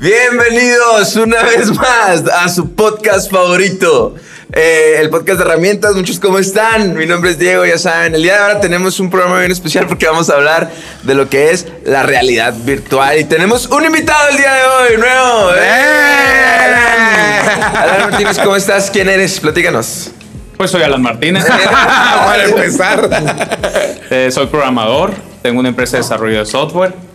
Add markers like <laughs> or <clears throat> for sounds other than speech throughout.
Bienvenidos una vez más a su podcast favorito, eh, el podcast de herramientas. Muchos, ¿cómo están? Mi nombre es Diego, ya saben. El día de ahora tenemos un programa bien especial porque vamos a hablar de lo que es la realidad virtual. Y tenemos un invitado el día de hoy, nuevo. ¡Eh! Alan Martínez, ¿cómo estás? ¿Quién eres? Platícanos. Pues soy Alan Martínez. <laughs> <laughs> Para empezar. Eh, soy programador. Tengo una empresa de desarrollo de software.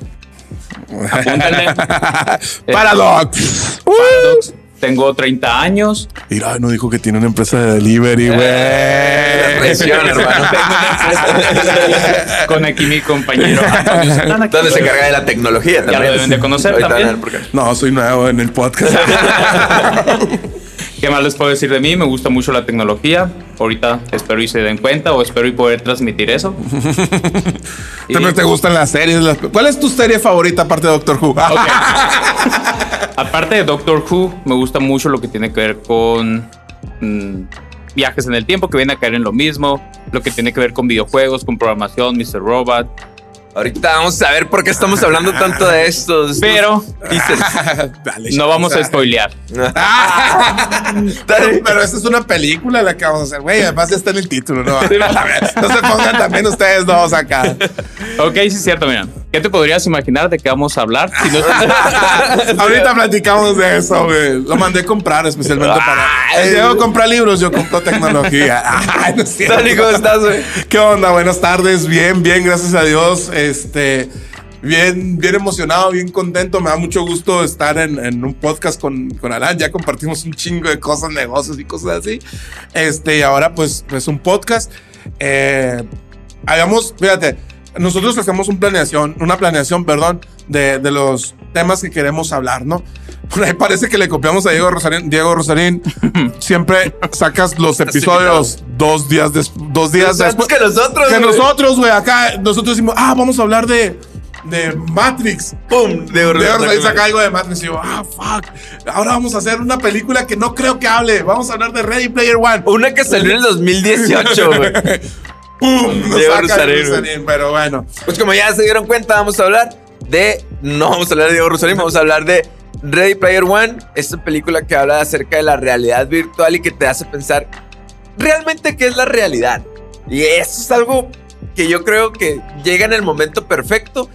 Paradox. <laughs> Paradox. Tengo 30 años. Mira, no dijo que tiene una empresa de delivery, La güey. presión, <laughs> hermano. Con aquí mi compañero <laughs> Antonio ¿Dónde se encarga de la tecnología Ya lo deben de conocer también. No, soy nuevo en el podcast. ¿Qué más les puedo decir de mí? Me gusta mucho la tecnología. Ahorita espero y se den cuenta o espero y poder transmitir eso. <laughs> También te gustan las series. las- ¿Cuál es tu serie favorita aparte de Doctor Who? <laughs> Aparte de Doctor Who, me gusta mucho lo que tiene que ver con mm, viajes en el tiempo, que viene a caer en lo mismo, lo que tiene que ver con videojuegos, con programación, Mr. Robot. Ahorita vamos a ver por qué estamos hablando tanto de estos. Pero Dices. <laughs> Dale, no vamos a spoilear. <laughs> Pero, pero esta es una película la que vamos a hacer, güey. Además ya está en el título, ¿no? No se pongan también ustedes dos acá. Ok, sí es cierto, mira. ¿Qué te podrías imaginar de qué vamos a hablar? Si no- <laughs> Ahorita platicamos de eso, güey. Lo mandé a comprar especialmente para. Ay. El Diego compra libros, yo compro tecnología. Ay, no es cierto. ¿cómo estás, güey? ¿Qué onda? Buenas tardes. Bien, bien, gracias a Dios. Este, bien, bien emocionado, bien contento. Me da mucho gusto estar en, en un podcast con, con Alan. Ya compartimos un chingo de cosas, negocios y cosas así. Este, y ahora pues, pues un podcast. Eh, habíamos, fíjate, nosotros hacemos un planeación, una planeación, perdón, de, de los temas que queremos hablar, ¿no? Por ahí parece que le copiamos a Diego Rosarín. Diego Rosarín, <laughs> siempre sacas los episodios dos días, des- dos días Después que nosotros. Que güey. nosotros, güey, acá, nosotros decimos, ah, vamos a hablar de, de Matrix. ¡Pum! De Rosarín saca algo de Matrix y yo, ah, fuck. Ahora vamos a hacer una película que no creo que hable. Vamos a hablar de Ready Player One. Una que salió en el 2018, <laughs> güey. ¡Pum! Nos saca Rosarín, pero bueno. Pues como ya se dieron cuenta, vamos a hablar de. No vamos a hablar de Diego Rosarín, vamos a hablar de Ready Player One, esta película que habla acerca de la realidad virtual y que te hace pensar realmente qué es la realidad. Y eso es algo que yo creo que llega en el momento perfecto.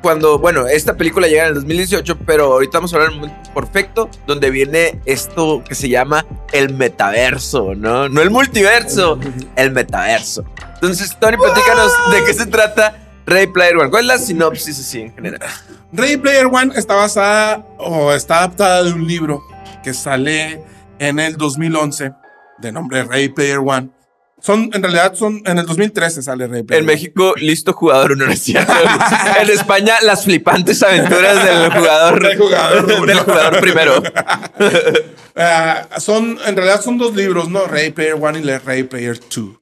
Cuando, bueno, esta película llega en el 2018, pero ahorita vamos a hablar del momento perfecto donde viene esto que se llama el metaverso, ¿no? No el multiverso, el metaverso. Entonces, Tony, platícanos de qué se trata Ready Player One. ¿Cuál es la sinopsis así en general? Ready Player One está basada o está adaptada de un libro que sale en el 2011 de nombre Ready Player One. Son, en realidad, son en el 2013 sale Ready Player En One. México, listo jugador ¿no es cierto? <laughs> En España, las flipantes aventuras del jugador, Del jugador del jugador primero. <laughs> Ah, son, en realidad son dos libros, ¿no? Ready Player One y Ready Player Two.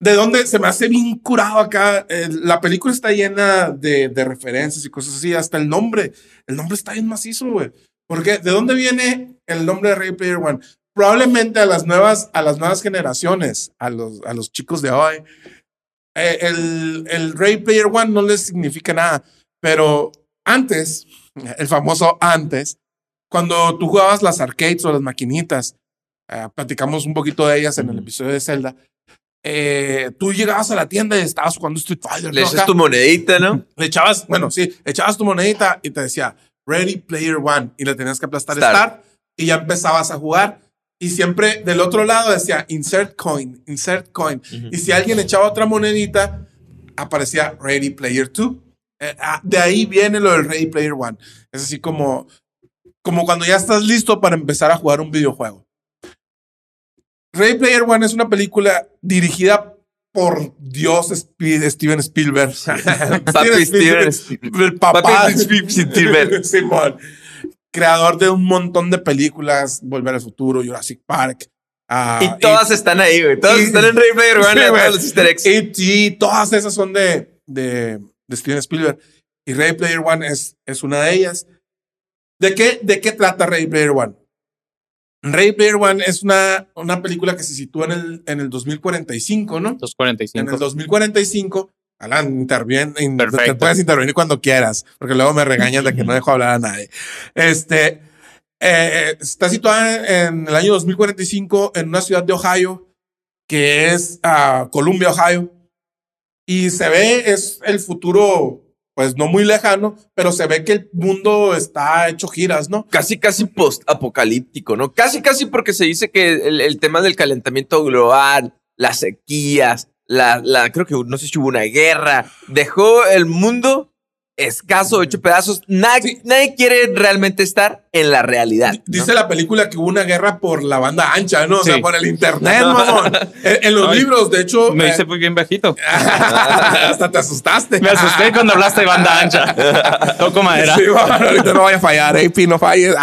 De donde se me hace bien curado acá. eh, la película está llena de, de referencias y cosas así. Hasta el nombre. El nombre está bien macizo, güey. Porque ¿de dónde viene el nombre de Ready Player One? Probablemente a las nuevas, a las nuevas generaciones, a los, a los chicos de hoy. eh, el, el Ready Player One no les significa nada. Pero antes, <laughs> el famoso antes, cuando tú jugabas las arcades o las maquinitas, eh, platicamos un poquito de ellas en el episodio de Zelda. eh, tú llegabas a la tienda y estabas jugando Street Fighter. Le ¿no? echas tu monedita, ¿no? Le echabas, bueno, sí, echabas tu monedita y te decía Ready Player One y le tenías que aplastar Start. Start, y ya empezabas a jugar. Y siempre del otro lado decía Insert Coin, Insert Coin. Y si alguien echaba otra monedita, aparecía Ready Player 2. Eh, ah, de ahí viene lo del Ready Player One. Es así como, como cuando ya estás listo para empezar a jugar un videojuego. Ready Player One es una película dirigida por Dios Sp- Steven Spielberg. <laughs> Papi Steven El papá Papi Spielberg. <laughs> Simón. Creador de un montón de películas, Volver al Futuro, Jurassic Park. ah, Y todas están ahí, güey. Todas y- están en Ready Player One, Sí, todos los easter eggs. E.T., todas esas son de, de, de Steven Spielberg. Y Ready Player One es, es una de ellas. ¿De qué, ¿De qué trata Ready Player One? Ready Player One es una, una película que se sitúa en el, en el 2045, ¿no? En 245. el 2045 Alan, interviene, in- te puedes intervenir cuando quieras, porque luego me regañan de que no dejo hablar a nadie. Este eh, está situada en el año 2045 en una ciudad de Ohio que es ah, Columbia, Ohio. Y se ve, es el futuro, pues no muy lejano, pero se ve que el mundo está hecho giras, ¿no? Casi, casi post-apocalíptico, ¿no? Casi, casi porque se dice que el, el tema del calentamiento global, las sequías, la, la, creo que no sé si hubo una guerra, dejó el mundo escaso, hecho pedazos. Nadie, nadie quiere realmente estar en la realidad. ¿no? Dice la película que hubo una guerra por la banda ancha, ¿no? O sea, Sí. por el internet, <laughs> mamón. En, en los Ay, libros, de hecho. Me eh, hice muy bien bajito. <laughs> hasta te asustaste. Me asusté cuando hablaste de banda ancha. <laughs> Toco madera. Sí, bueno, ahorita no vaya a fallar, AP, no falles.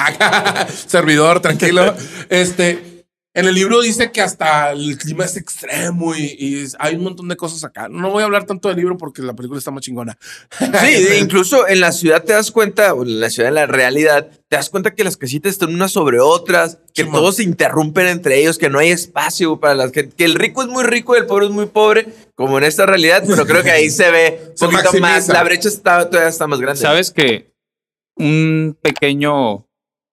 Servidor, tranquilo. Este, en el libro dice que hasta el clima es extremo y, y hay un montón de cosas acá. No voy a hablar tanto del libro porque la película está más chingona. <laughs> Sí, incluso en la ciudad te das cuenta, o en la ciudad de la realidad, te das cuenta que las casitas están unas sobre otras, que Sí, man. todos se interrumpen entre ellos, que no hay espacio para las que, que el rico es muy rico y el pobre es muy pobre, como en esta realidad, pero creo que ahí se ve <laughs> un poquito más, la brecha está, todavía está más grande. Sabes que un pequeño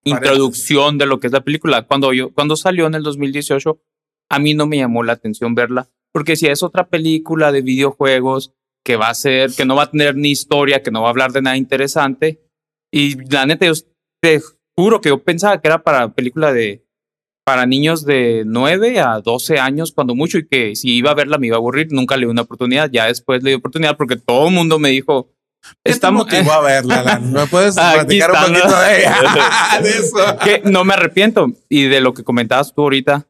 introducción de lo que es la película. Cuando yo, cuando salió en el 2018, a mí no me llamó la atención verla, porque si es otra película de videojuegos que va a ser, que no va a tener ni historia, que no va a hablar de nada interesante, y la neta, yo te juro que yo pensaba que era para película de para niños de 9 a 12 años, cuando mucho, y que si iba a verla me iba a aburrir, nunca le di una oportunidad, ya después le di oportunidad porque todo el mundo me dijo, ¿Qué te estamos, motivó a verla, Alan? <laughs> ¿Me puedes platicar un poquito de, ella? <laughs> <laughs> de eso? que no me arrepiento. Y de lo que comentabas tú ahorita,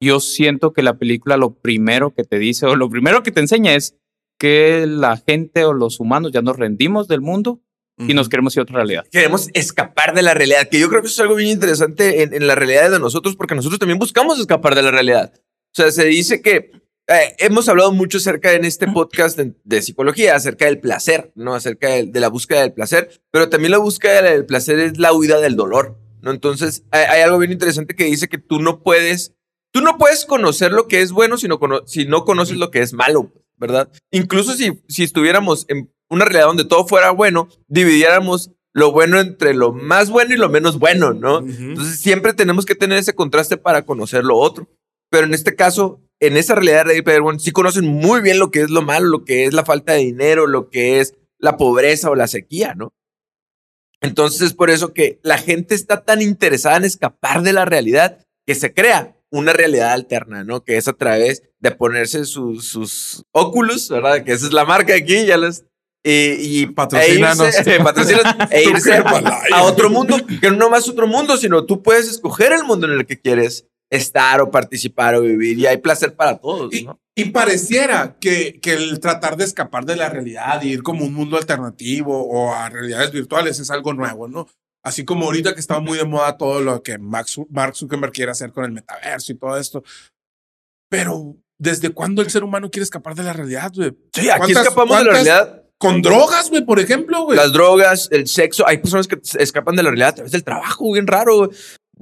yo siento que la película lo primero que te dice o lo primero que te enseña es que la gente o los humanos ya nos rendimos del mundo y nos queremos ir a otra realidad. Queremos escapar de la realidad, que yo creo que eso es algo bien interesante en, en la realidad de nosotros, porque nosotros también buscamos escapar de la realidad. O sea, se dice que eh, hemos hablado mucho acerca en este podcast de, de psicología, acerca del placer, ¿no? Acerca de, de la búsqueda del placer, pero también la búsqueda del placer es la huida del dolor, ¿no? Entonces, hay, hay algo bien interesante que dice que tú no puedes, tú no puedes conocer lo que es bueno si no, cono- si no conoces lo que es malo, ¿verdad? Incluso si, si estuviéramos en una realidad donde todo fuera bueno, dividiéramos lo bueno entre lo más bueno y lo menos bueno, ¿no? Ujú. Entonces siempre tenemos que tener ese contraste para conocer lo otro. Pero en este caso, en esa realidad de Ready Player One, sí conocen muy bien lo que es lo malo, lo que es la falta de dinero, lo que es la pobreza o la sequía, ¿no? Entonces es por eso que la gente está tan interesada en escapar de la realidad que se crea una realidad alterna, ¿no? Que es a través de ponerse sus, sus óculos, ¿verdad? Que esa es la marca aquí, ya les... Y, y Patrocínanos. <laughs> e irse, patrocínanos, e irse a otro mundo, que no más otro mundo, sino tú puedes escoger el mundo en el que quieres estar o participar o vivir y hay placer para todos, Y, ¿no? y pareciera que, que el tratar de escapar de la realidad y ir como un mundo alternativo o a realidades virtuales es algo nuevo, ¿no? Así como ahorita que está muy de moda todo lo que Max- Mark Zuckerberg quiere hacer con el metaverso y todo esto. Pero, ¿desde cuándo el ser humano quiere escapar de la realidad, güey? Sí, aquí ¿Cuántas- escapamos de la realidad. Con drogas, güey, por ejemplo, güey. Las drogas, el sexo, hay personas que escapan de la realidad a través del trabajo, bien raro,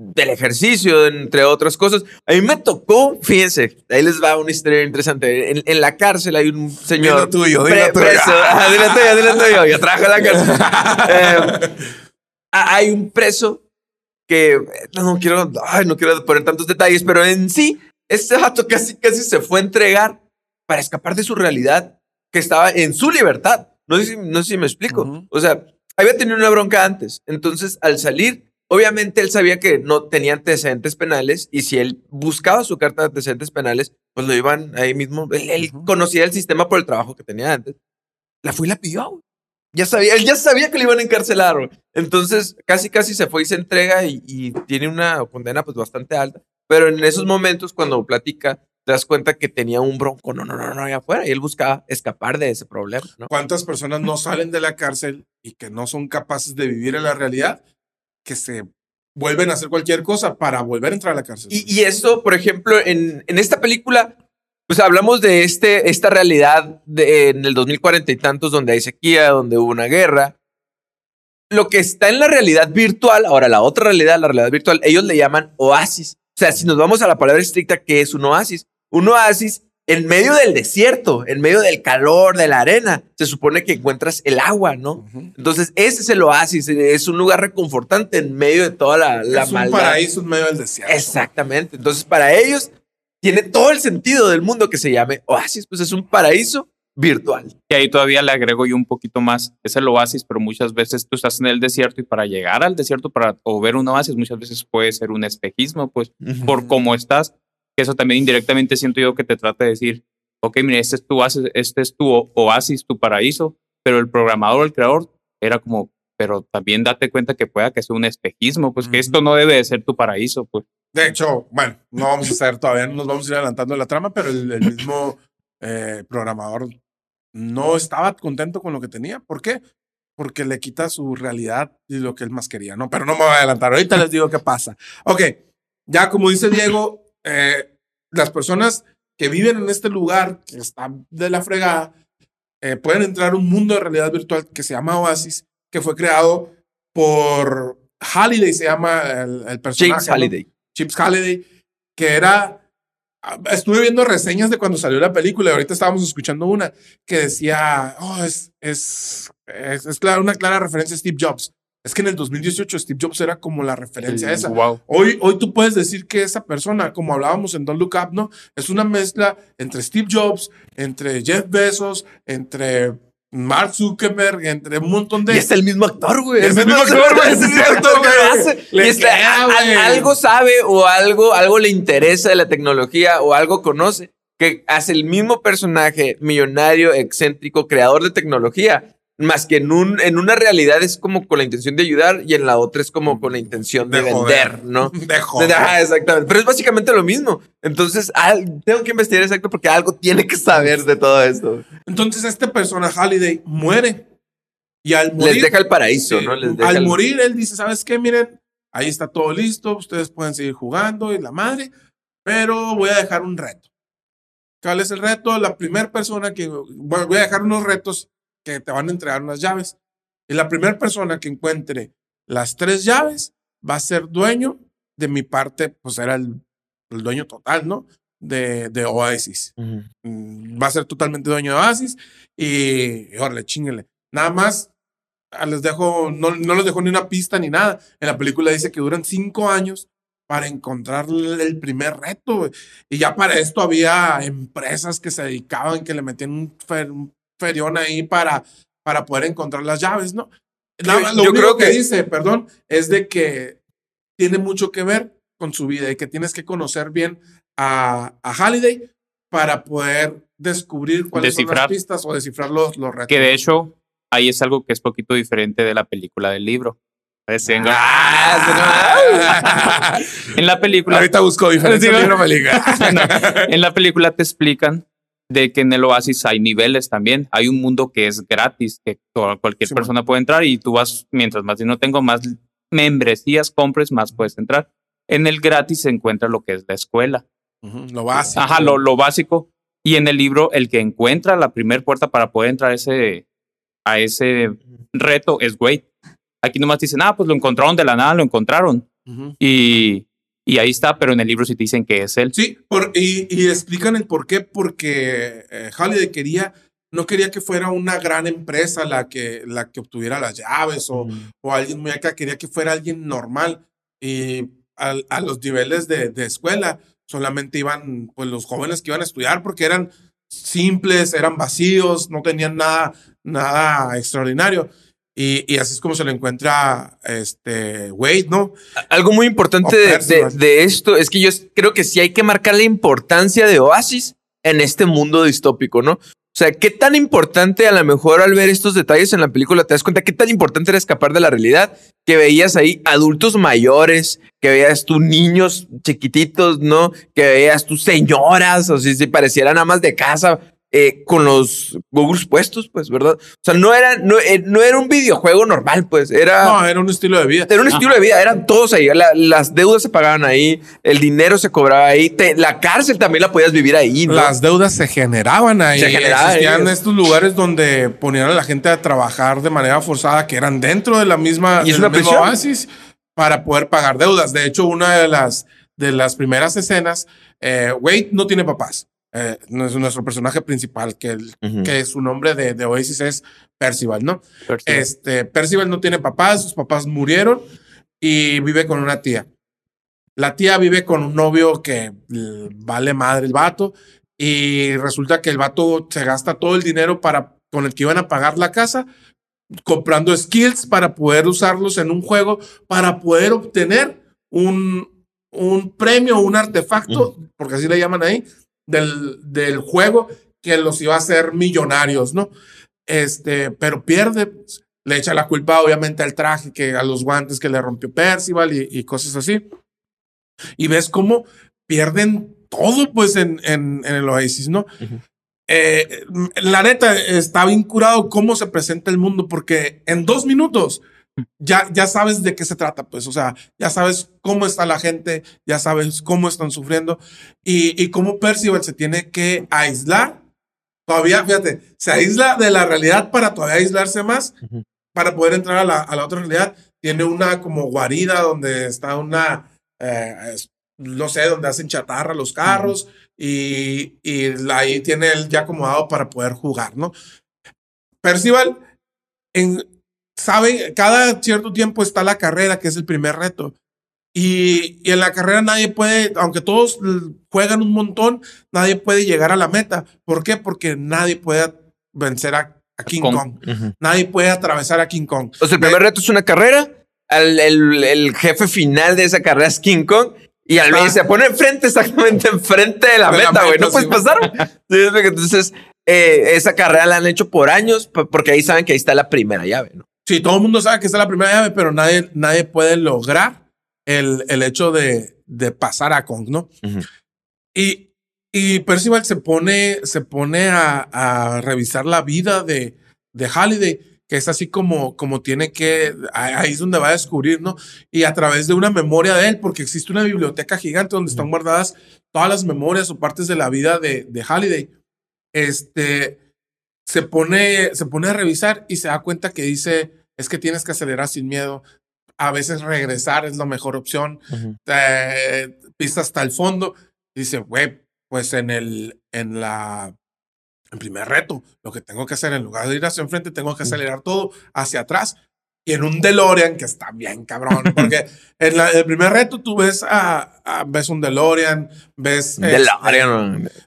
del ejercicio, entre otras cosas. A mí me tocó, fíjense, ahí les va una historia interesante. En, en la cárcel hay un señor. Dilo tuyo, dilo pre- tuyo. preso. Ah, dilo tuyo, dilo tuyo. Yo trabajo en la cárcel. <laughs> Eh, hay un preso que no quiero, ay, no quiero poner tantos detalles, pero en sí, este vato casi, casi se fue a entregar para escapar de su realidad que estaba en su libertad. No sé si, no sé si me explico. Ujú. O sea, había tenido una bronca antes. Entonces, al salir, obviamente él sabía que no tenía antecedentes penales y si él buscaba su carta de antecedentes penales, pues lo iban ahí mismo. Él, él conocía el sistema por el trabajo que tenía antes. La fue y la pidió. güey. Ya sabía, él ya sabía que le iban a encarcelar. güey. Entonces, casi, casi se fue y se entrega y, y tiene una condena pues bastante alta. Pero en esos momentos, cuando platica, te das cuenta que tenía un bronco, no, no, no, no, allá afuera. Y él buscaba escapar de ese problema, ¿no? ¿Cuántas personas no salen de la cárcel y que no son capaces de vivir en la realidad? Que se vuelven a hacer cualquier cosa para volver a entrar a la cárcel. Y, y eso, por ejemplo, en, en esta película, pues hablamos de este, esta realidad de, en el 2040 y tantos, donde hay sequía, donde hubo una guerra. Lo que está en la realidad virtual, ahora la otra realidad, la realidad virtual, ellos le llaman oasis. O sea, si nos vamos a la palabra estricta, ¿qué es un oasis? Un oasis en medio del desierto, en medio del calor, de la arena, se supone que encuentras el agua, ¿no? Entonces, ese es el oasis, es un lugar reconfortante en medio de toda la, la es un maldad. paraíso en medio del desierto. Exactamente. Entonces, para ellos, tiene todo el sentido del mundo que se llame oasis, pues es un paraíso virtual. Y ahí todavía le agrego yo un poquito más. Es el oasis, pero muchas veces tú estás en el desierto y para llegar al desierto para, o ver un oasis, muchas veces puede ser un espejismo, pues, por cómo estás. Que eso también indirectamente siento yo que te trata de decir, ok, mire, este es tu oasis, este es tu oasis, tu paraíso, pero el programador, el creador, era como, pero también date cuenta que pueda que sea un espejismo, pues que esto no debe de ser tu paraíso, pues. De hecho, bueno, no vamos a hacer todavía, no nos vamos a ir adelantando la trama, pero el, el mismo eh, programador no estaba contento con lo que tenía. ¿Por qué? Porque le quita su realidad y lo que él más quería, ¿no? Pero no me voy a adelantar, ahorita les digo qué pasa. Ok, ya como dice Diego, eh, las personas que viven en este lugar, que está de la fregada, eh, pueden entrar a un mundo de realidad virtual que se llama Oasis, que fue creado por Halliday, se llama el, el personaje. James ¿no? Halliday. Chips Halliday, que era. Estuve viendo reseñas de cuando salió la película y ahorita estábamos escuchando una que decía, oh, es, es, es, es clara- una clara referencia a Steve Jobs. Es que en el 2018 Steve Jobs era como la referencia a esa. Wow. Hoy, hoy tú puedes decir que esa persona, como hablábamos en Don't Look Up, ¿no? Es una mezcla entre Steve Jobs, entre Jeff Bezos, entre Mark Zuckerberg, entre un montón de... Y es el mismo actor, güey. Es el mismo actor, güey, <laughs> Es cierto, güey. algo sabe o algo, algo le interesa de la tecnología o algo conoce que hace el mismo personaje millonario, excéntrico, creador de tecnología. Más que en, un, en una realidad es como con la intención de ayudar y en la otra es como con la intención de, De joder. vender, ¿no? <laughs> De joder. Ajá, exactamente. Pero es básicamente lo mismo. Entonces, al- tengo que investigar exacto porque algo tiene que saber de todo esto. Entonces este persona, Halliday, muere. Y al morir, Les deja el paraíso, sí, ¿no? Les deja al el- morir, él dice, ¿sabes qué? Miren, ahí está todo listo, ustedes pueden seguir jugando y la madre, pero voy a dejar un reto. ¿Cuál es el reto? La primera persona que, bueno, voy a dejar unos retos que te van a entregar unas llaves. Y la primera persona que encuentre las tres llaves va a ser dueño de mi parte, pues era el, el dueño total, ¿no? De, de Oasis. Mm, va a ser totalmente dueño de Oasis y, y órale. Nada más ah, les dejo, no, no les dejo ni una pista ni nada. En la película dice que duran cinco años para encontrar el primer reto. Y ya para esto había empresas que se dedicaban, que le metían un ferión ahí para, para poder encontrar las llaves, ¿no? Nada más, lo yo único creo que que- dice, perdón, es de que tiene mucho que ver con su vida y que tienes que conocer bien a, a Halliday para poder descubrir cuáles son las Descifrar. pistas o descifrar los, los retos. Que de hecho, ahí es algo que es poquito diferente de la película del libro. Ah, <laughs> en la película, Ahorita busco diferencia Sí, <laughs> en la película te explican de que en el oasis hay niveles también. Hay un mundo que es gratis, que cualquier Sí, persona puede entrar y tú vas, mientras más no tengo más membresías, compres, más puedes entrar. En el gratis se encuentra lo que es la escuela. Lo básico. Ajá, lo, lo básico. Y en el libro, el que encuentra la primera puerta para poder entrar a ese, a ese reto es Wade. Aquí nomás dicen, ah, pues lo encontraron de la nada, lo encontraron. Y, y ahí está, pero en el libro sí te dicen que es él. Sí, por- y, y explican el por qué, porque eh, Halliday quería, no quería que fuera una gran empresa la que, la que obtuviera las llaves o, o alguien muy acá, quería que fuera alguien normal. Y al- a, los niveles de, de escuela solamente iban pues los jóvenes que iban a estudiar porque eran simples, eran vacíos, no tenían nada, nada extraordinario. Y, y así es como se lo encuentra este Wade, ¿no? Algo muy importante de esto es que yo creo que sí hay que marcar la importancia de Oasis en este mundo distópico, ¿no? O sea, qué tan importante a lo mejor al ver estos detalles en la película te das cuenta qué tan importante era escapar de la realidad, que veías ahí adultos mayores, que veías tú niños chiquititos, ¿no? Que veías tú señoras, o si si parecieran amas de casa. Eh, con los Googles puestos, pues, ¿verdad? O sea, no era, no, eh, no era un videojuego normal, pues, era... No, era un estilo de vida. Era un estilo de vida, eran todos ahí. la- las deudas se pagaban ahí, el dinero se cobraba ahí, te- la cárcel también la podías vivir ahí. ¿no? Las deudas se generaban ahí. Se generaban Existían ahí. estos lugares donde ponían a la gente a trabajar de manera forzada, que eran dentro de la misma, Y es una prisión. oasis para poder pagar deudas. De hecho, una de las, de las primeras escenas, eh, Wade no tiene papás. Eh, nuestro personaje principal, que, que su nombre de, de Oasis es Percival, ¿no? Percival. Este, Percival no tiene papás, sus papás murieron y vive con una tía. La tía vive con un novio que vale madre el vato y resulta que el vato se gasta todo el dinero para, con el que iban a pagar la casa comprando skills para poder usarlos en un juego, para poder obtener un, un premio, un artefacto, porque así le llaman ahí, del, del juego que los iba a hacer millonarios, ¿no? Este, pero pierde, le echa la culpa obviamente al traje, que a los guantes que le rompió Percival y, y cosas así. Y ves cómo pierden todo, pues, en, en, en el Oasis, ¿no? Ujú. Eh, la neta, está bien curado cómo se presenta el mundo, porque en dos minutos ya, ya sabes de qué se trata, pues, o sea, ya sabes cómo está la gente, ya sabes cómo están sufriendo y, y cómo Percival se tiene que aislar. Todavía, fíjate, se aísla de la realidad para todavía aislarse más, para poder entrar a la, a la otra realidad. Tiene una como guarida donde está una, eh, no sé, donde hacen chatarra los carros y, y ahí tiene él ya acomodado para poder jugar, ¿no? Percival en, sabe, cada cierto tiempo está la carrera, que es el primer reto. Y, y en la carrera nadie puede, aunque todos juegan un montón, nadie puede llegar a la meta. ¿Por qué? Porque nadie puede vencer a, a King Kong. Nadie puede atravesar a King Kong. O sea, el primer reto es una carrera. el, el jefe final de esa carrera es King Kong. Y al Ah. se pone enfrente, exactamente <laughs> enfrente de la De meta, güey. No puedes sí. pasar. Entonces, eh, esa carrera la han hecho por años, porque ahí saben que ahí está la primera llave, ¿no? Sí, todo el mundo sabe que esta es la primera llave, pero nadie, nadie puede lograr el, el hecho de, de pasar a Kong, ¿no? Ujú. Y, y Percival se pone, se pone a, a revisar la vida de, de Halliday, que es así como, como tiene que, ahí es donde va a descubrir, ¿no? Y a través de una memoria de él, porque existe una biblioteca gigante donde están guardadas todas las memorias o partes de la vida de, de Halliday. Este, se pone, se pone a revisar y se da cuenta que dice, es que tienes que acelerar sin miedo. A veces regresar es la mejor opción. Eh, pista hasta el fondo. Dice, güey, pues en el, en la, el primer reto, lo que tengo que hacer en lugar de ir hacia enfrente, tengo que acelerar todo hacia atrás. Y en un DeLorean, que está bien cabrón, porque <laughs> en la- el primer reto tú ves a, a- ves un DeLorean, ves, este,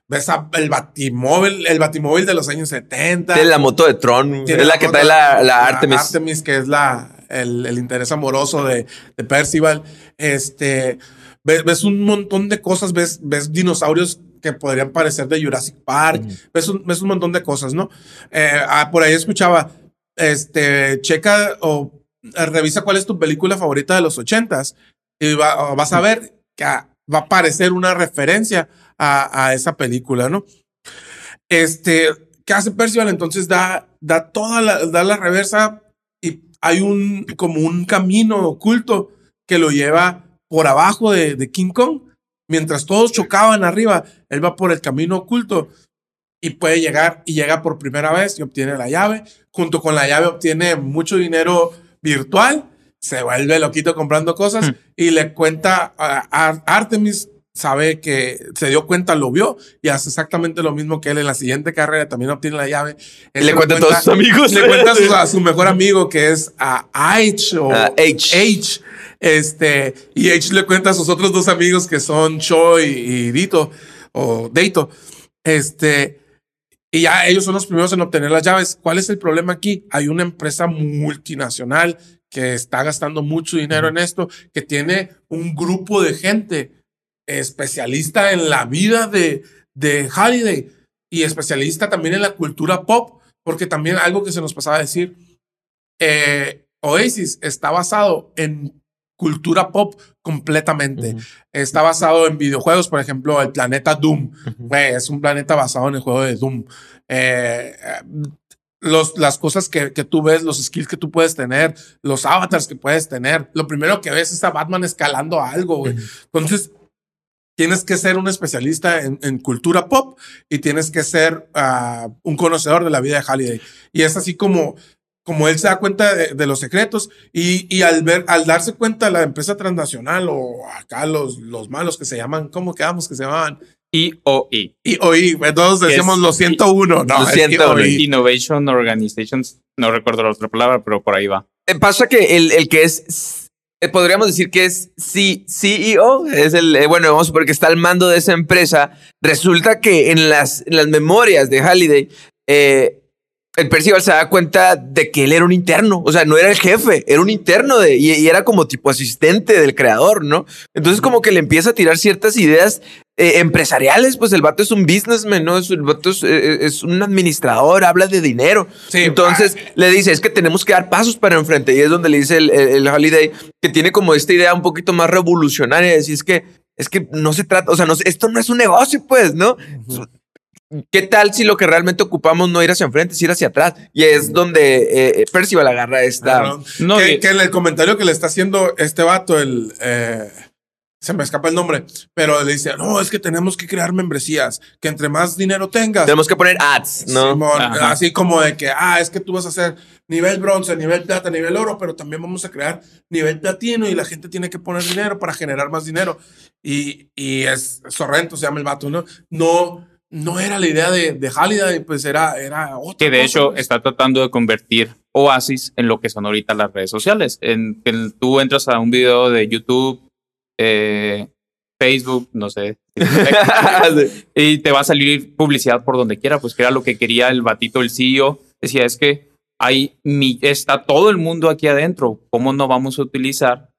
ves a el Batimóvil, el Batimóvil de los años 70. de la moto de Tron. Es la que trae la, la Artemis. que es la, el, el interés amoroso de, de Percival. Este, ves, ves un montón de cosas, ves, ves dinosaurios que podrían parecer de Jurassic Park, ves, un, ves un montón de cosas, ¿no? Eh, ah, por ahí escuchaba, este, checa o eh, revisa cuál es tu película favorita de los ochentas y va- vas a ver que va a aparecer una referencia a, a esa película, ¿no? Este, ¿qué hace Percival? Entonces da, da toda la, da la reversa y hay un, como un camino oculto que lo lleva por abajo de, de King Kong. Mientras todos chocaban arriba, él va por el camino oculto y puede llegar y llega por primera vez y obtiene la llave. Junto con la llave obtiene mucho dinero virtual, se vuelve loquito comprando cosas Hmm. y le cuenta a, a Artemis, sabe que se dio cuenta, lo vio y hace exactamente lo mismo que él en la siguiente carrera, también obtiene la llave. Él le se cuenta a todos sus amigos. Le cuenta a su, a su mejor amigo que es a H o A H. H. Este, y H le cuenta a sus otros dos amigos que son Choi y Dito o Deito. Este, y ya ellos son los primeros en obtener las llaves. ¿Cuál es el problema aquí? Hay una empresa multinacional que está gastando mucho dinero en esto, que tiene un grupo de gente especialista en la vida de, de Halliday y especialista también en la cultura pop, porque también algo que se nos pasaba a decir, eh, Oasis está basado en cultura pop completamente. Está basado en videojuegos, por ejemplo, el planeta Doom. Es un planeta basado en el juego de Doom. Eh, los, las cosas que, que tú ves, los skills que tú puedes tener, los avatars que puedes tener. Lo primero que ves es a Batman escalando algo, güey. Entonces, tienes que ser un especialista en, en cultura pop y tienes que ser ah, un conocedor de la vida de Halliday. Y es así como, como él se da cuenta de, de los secretos y, y al ver, al darse cuenta la empresa transnacional o acá los, los malos que se llaman, ¿cómo quedamos que se llamaban? IOI. Y oí, todos Que decíamos es- los 101. No, Los es 101. IOI. Innovation Organizations. No recuerdo la otra palabra, pero por ahí va. Eh, Pasa que el, el que es, eh, podríamos decir que es C- CEO, es el, eh, bueno, vamos a suponer que está al mando de esa empresa. Resulta que en las, en las memorias de Halliday, eh, el Percival se da cuenta de que él era un interno, o sea, no era el jefe, era un interno de, y, y era como tipo asistente del creador, ¿no? Entonces como que le empieza a tirar ciertas ideas eh, empresariales, pues el vato es un businessman, ¿no? Es, el vato es, eh, es un administrador, habla de dinero. Sí. Entonces le dice, es que tenemos que dar pasos para enfrente. Y es donde le dice el, el- el Holiday que tiene como esta idea un poquito más revolucionaria, de decir, es que, es que no se trata, o sea, no, esto no es un negocio, pues, ¿no? ¿Qué tal si lo que realmente ocupamos no ir hacia enfrente, es ir hacia atrás? Y es donde eh, Percival agarra esta... No, que, y- que en el comentario que le está haciendo este vato, el. eh, se me escapa el nombre, pero le dice: No, es que tenemos que crear membresías, que entre más dinero tengas. Tenemos que poner ads, ¿no? Simón, así como de que, ah, es que tú vas a hacer nivel bronce, nivel plata, nivel oro, pero también vamos a crear nivel platino y la gente tiene que poner dinero para generar más dinero. Y, y es Sorrento, se llama el vato, ¿no? No, no era la idea de, de Halliday, pues era, era otra que de cosa, hecho pues. está tratando de convertir Oasis en lo que son ahorita las redes sociales. En tú entras a un video de YouTube, eh, Facebook, no sé, <laughs> y te va a salir publicidad por donde quiera, pues que era lo que quería el batito, el CEO. Decía, es que hay mi- está todo el mundo aquí adentro, ¿cómo no vamos a utilizar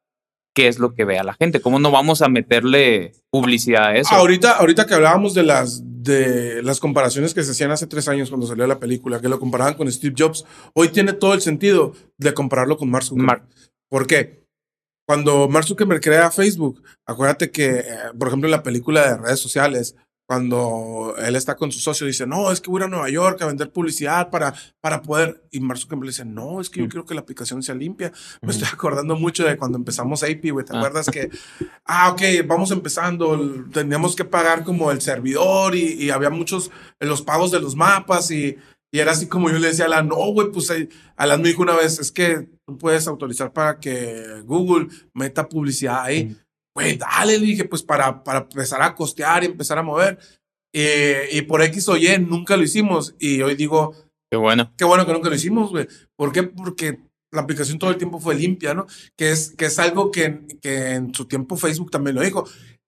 qué es lo que vea la gente? ¿Cómo no vamos a meterle publicidad a eso? Ahorita, ahorita que hablábamos de las, de las comparaciones que se hacían hace tres años cuando salió la película, que lo comparaban con Steve Jobs, hoy tiene todo el sentido de compararlo con Mark Zuckerberg. Mark. ¿Por qué? Cuando Mark Zuckerberg crea Facebook, acuérdate que, eh, por ejemplo, en la película de redes sociales, cuando él está con su socio, dice, no, es que voy a ir a Nueva York a vender publicidad para, para poder. Y Mark Zuckerberg dice, no, es que yo Mm. quiero que la aplicación sea limpia. Me estoy acordando mucho de cuando empezamos AP, güey. ¿Te Ah. acuerdas que, ah, ok, vamos empezando, teníamos que pagar como el servidor y, y había muchos, los pagos de los mapas y, y era así como yo le decía a Alan, no, güey, pues eh, Alan me dijo una vez, es que tú puedes autorizar para que Google meta publicidad ahí. Güey, dale, le dije, pues para, para empezar a costear y empezar a mover. Eh, y por X o Y nunca lo hicimos. Y hoy digo, Qué bueno. qué bueno que nunca lo hicimos, güey. ¿Por qué? Porque la aplicación todo el tiempo fue limpia, ¿no? Que es, que es algo que, que en su tiempo Facebook también lo dijo.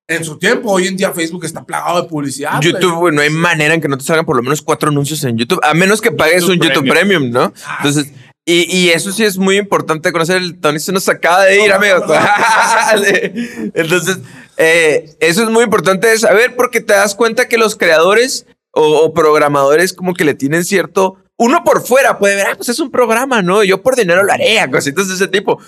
En su tiempo, hoy en día Facebook está plagado de publicidad. YouTube, güey, no hay manera en que no te salgan por lo menos cuatro anuncios en YouTube, a menos que pagues YouTube un YouTube Premium, ¿no? Ah, Entonces, y, y eso sí es muy importante conocer. El Tony se nos acaba de ir, amigos. <laughs> Entonces, eh, eso es muy importante de saber porque te das cuenta que los creadores o, o programadores como que le tienen cierto... Uno por fuera puede ver, ah, pues es un programa, ¿no? Yo por dinero lo haré, cositas de ese tipo.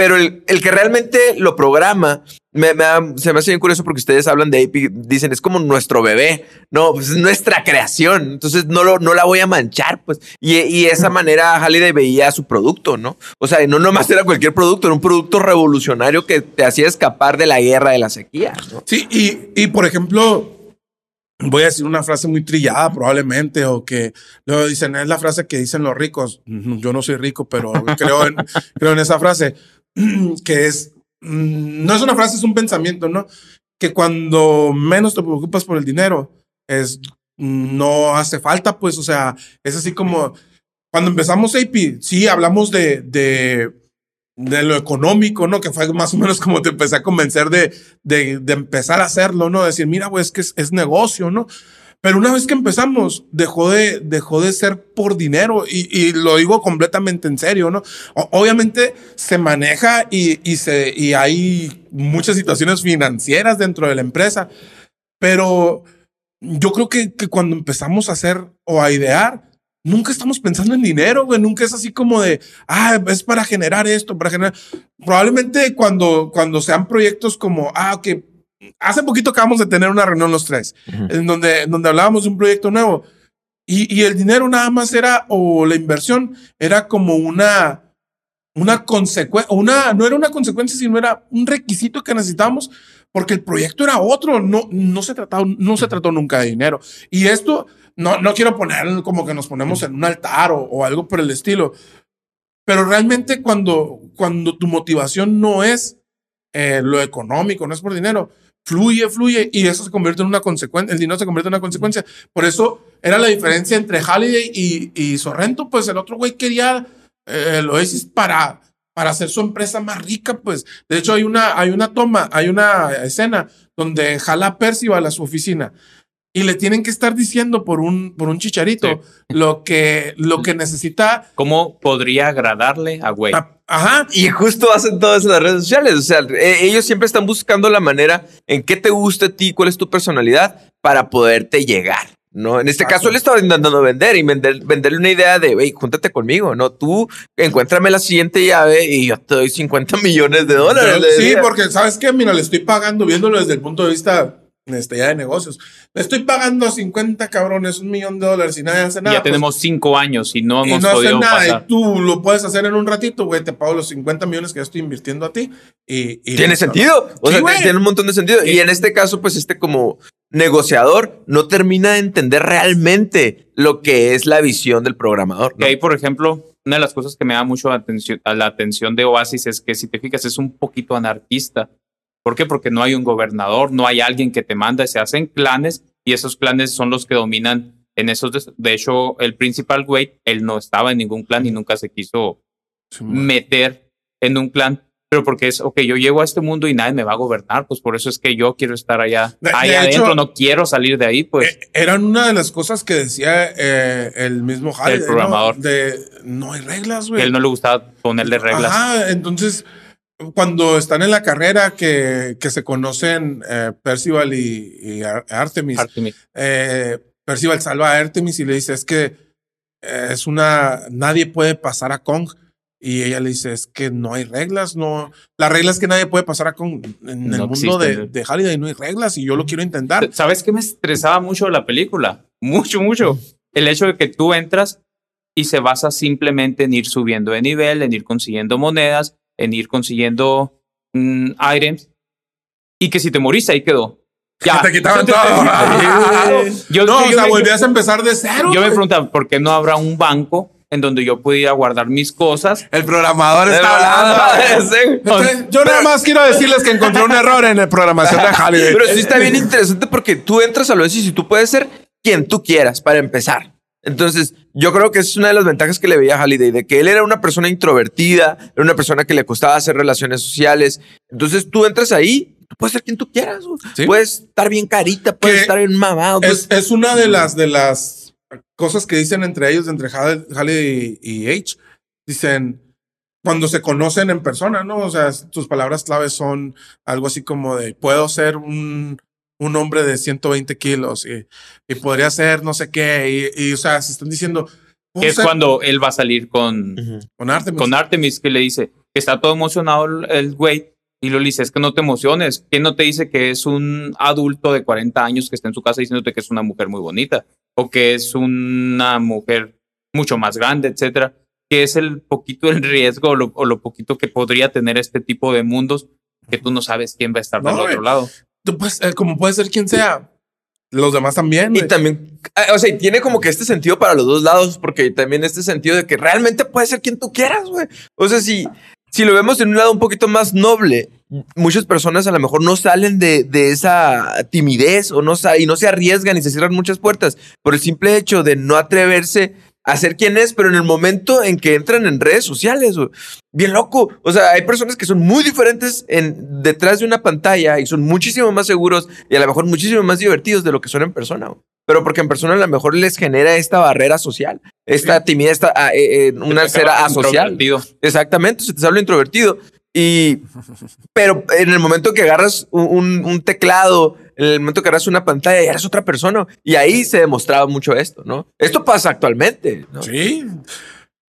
Pero el, el que realmente lo programa, me, me da- se me hace bien curioso porque ustedes hablan de AP, dicen, es como nuestro bebé, no, pues es nuestra creación, entonces no, lo, no la voy a manchar, pues. Y, y de esa manera Halliday veía su producto, ¿no? O sea, no nomás era cualquier producto, era un producto revolucionario que te hacía escapar de la guerra de la sequía, ¿no? Sí, y, y por ejemplo, voy a decir una frase muy trillada probablemente, o que luego dicen, es la frase que dicen los ricos. Yo no soy rico, pero <laughs> creo en, creo en esa frase, <clears throat> que es, mm, no es una frase, es un pensamiento, ¿no? Que cuando menos te preocupas por el dinero, es, no hace falta, pues, o sea, es así como, cuando empezamos AP, sí, hablamos de, de, de lo económico, ¿no? Que fue más o menos como te empecé a convencer de, de, de empezar a hacerlo, ¿no? Decir, mira, güey, es que es negocio, ¿no? Pero una vez que empezamos, dejó de, dejó de ser por dinero y, y lo digo completamente en serio, ¿no? O- obviamente se maneja y, y, se, y hay muchas situaciones financieras dentro de la empresa, pero yo creo que, que cuando empezamos a hacer o a idear, nunca estamos pensando en dinero, güey. Nunca es así como de, ah, es para generar esto, para generar. Probablemente cuando, cuando sean proyectos como, ah, que hace poquito acabamos de tener una reunión los tres, en donde, donde hablábamos de un proyecto nuevo. Y, y el dinero nada más era, o la inversión era como una, una consecuencia, una, no era una consecuencia, sino era un requisito que necesitábamos porque el proyecto era otro, no, no, se, trataba, no se trató nunca de dinero. Y esto, no, no quiero poner como que nos ponemos en un altar o, o algo por el estilo, pero realmente cuando, cuando tu motivación no es eh, lo económico, no es por dinero, fluye, fluye y eso se convierte en una consecuencia, el dinero se convierte en una consecuencia. Por eso era la diferencia entre Halliday y, y Sorrento, pues el otro güey quería eh, el Oasis para, para hacer su empresa más rica, pues. De hecho, hay una, hay una toma, hay una escena donde jala Percival a su oficina y le tienen que estar diciendo por un, por un chicharito lo, que, lo que necesita. ¿Cómo podría agradarle a güey? Ajá. Y justo hacen todo eso en las redes sociales. O sea, e- ellos siempre están buscando la manera en qué te gusta a ti, cuál es tu personalidad para poderte llegar. ¿no? En este Exacto. caso, él estaba intentando vender y vender, venderle una idea de, hey, júntate conmigo, ¿no? Tú encuéntrame la siguiente llave y yo te doy 50 millones de dólares. Pero sí, porque sabes que, mira, le estoy pagando, viéndolo desde el punto de vista este, ya de negocios. Le estoy pagando a 50 cabrones un millón de dólares y nadie hace nada. ya pues, tenemos cinco años y no y hemos no hace podido nada. pasar. Y tú lo puedes hacer en un ratito, güey. Te pago los 50 millones que yo estoy invirtiendo a ti. Y, y Tiene listo, sentido. O Sí, sea, güey. tiene un montón de sentido. Y en este caso, pues este como negociador no termina de entender realmente lo que es la visión del programador. ¿no? Que ahí, por ejemplo, una de las cosas que me da mucho atención, a la atención de Oasis es que si te fijas es un poquito anarquista. ¿Por qué? Porque no hay un gobernador, no hay alguien que te manda, se hacen clanes y esos clanes son los que dominan en esos. des- De hecho, el principal güey, él no estaba en ningún clan y nunca se quiso Sí, meter en un clan. Pero porque es, ok, yo llego a este mundo y nadie me va a gobernar, pues por eso es que yo quiero estar allá, De- de ahí hecho, adentro, no quiero salir de ahí, pues. Eh, eran una de las cosas que decía eh, el mismo Halliday, ¿no? programador. De no hay reglas, güey. él no le gustaba ponerle reglas. Ajá, entonces, cuando están en la carrera que, que se conocen eh, Percival y, y Ar- Artemis, Artemis. eh, Percival salva a Artemis y le dice, es que eh, es una, nadie puede pasar a Kong. Y ella le dice, es que no hay reglas, no. La regla es que nadie puede pasar a Kong. En No el mundo de, de Halliday no hay reglas y yo lo quiero intentar. ¿Sabes qué me estresaba mucho de la película? Mucho, mucho. El hecho de que tú entras y se basa simplemente en ir subiendo de nivel, en ir consiguiendo monedas, en ir consiguiendo items y que si te morís ahí quedó. <laughs> Ya. Te quitaban todo. <laughs> <laughs> Yo, no, o sea, volvías a empezar de cero. yo me preguntaba, ¿por qué no habrá un banco en donde yo pudiera guardar mis cosas? El programador Sí. Entonces, yo nada más quiero decirles que encontré un error en la programación de Halliday. Pero sí está bien interesante porque tú entras a lo y tú puedes ser quien tú quieras para empezar. Entonces, yo creo que es una de las ventajas que le veía a Halliday, de que él era una persona introvertida, era una persona que le costaba hacer relaciones sociales. Entonces, tú entras ahí, tú puedes ser quien tú quieras. Sí. Puedes estar bien carita, puedes Que estar bien mamado. Es, es una de las, de las cosas que dicen entre ellos, entre Hall- Halliday y, y H. Dicen, cuando se conocen en persona, ¿no? O sea, tus palabras claves son algo así como de, puedo ser un, un hombre de 120 kilos y, y podría ser no sé qué. Y, y, o sea, se están diciendo, es ser cuando él va a salir con, con Artemis. con Artemis, que le dice que está todo emocionado el- güey. Y lo dice, es que no te emociones. ¿Quién no te dice que es un adulto de 40 años que está en su casa diciéndote que es una mujer muy bonita? O que es una mujer mucho más grande, etcétera. Que es el poquito el riesgo o lo, o lo poquito que podría tener este tipo de mundos que tú no sabes quién va a estar No, del otro lado. Tú puedes- eh, como puede ser quien sea. Los demás también. Y también, ah, o sea, y tiene como que este sentido para los dos lados, porque también este sentido de que realmente puedes ser quien tú quieras, güey. O sea, si, si lo vemos en un lado un poquito más noble, muchas personas a lo mejor no salen de, de esa timidez o no y no se arriesgan y se cierran muchas puertas por el simple hecho de no atreverse a ser quien es, pero en el momento en que entran en redes sociales, bien loco. O sea, hay personas que son muy diferentes en, detrás de una pantalla y son muchísimo más seguros y a lo mejor muchísimo más divertidos de lo que son en persona. güey. Pero porque en persona a lo mejor les genera esta barrera social, esta timidez, esta, ah, eh, eh, una cera asocial. introvertido. Exactamente, se te sale introvertido. Y, pero en el momento que agarras un, teclado, en el momento que agarras una pantalla, ya eres otra persona. Y ahí se demostraba mucho esto, ¿no? Esto pasa actualmente. ¿no? Sí.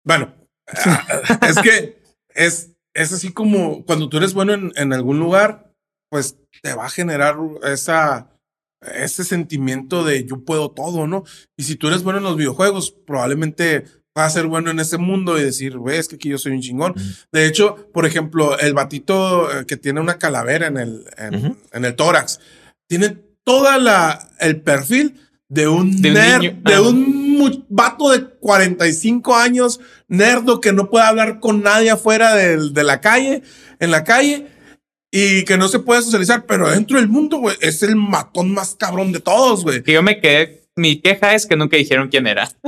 Bueno, <laughs> es que es, es así como cuando tú eres bueno en, en algún lugar, pues te va a generar esa, ese sentimiento de yo puedo todo, ¿no? Y si tú eres bueno en los videojuegos, probablemente vas a ser bueno en ese mundo y decir, güey, es que aquí yo soy un chingón. De hecho, por ejemplo, el batito eh, que tiene una calavera en el, en, Ujú. en el tórax, tiene toda la, el perfil de un De un nerd, niño. de un vato de 45 años, nerdo que no puede hablar con nadie afuera del- de la calle, en la calle. y que no se puede socializar, pero dentro del mundo, güey, es el matón más cabrón de todos, güey. Que yo me quedé. Mi queja es que nunca dijeron quién era. <laughs>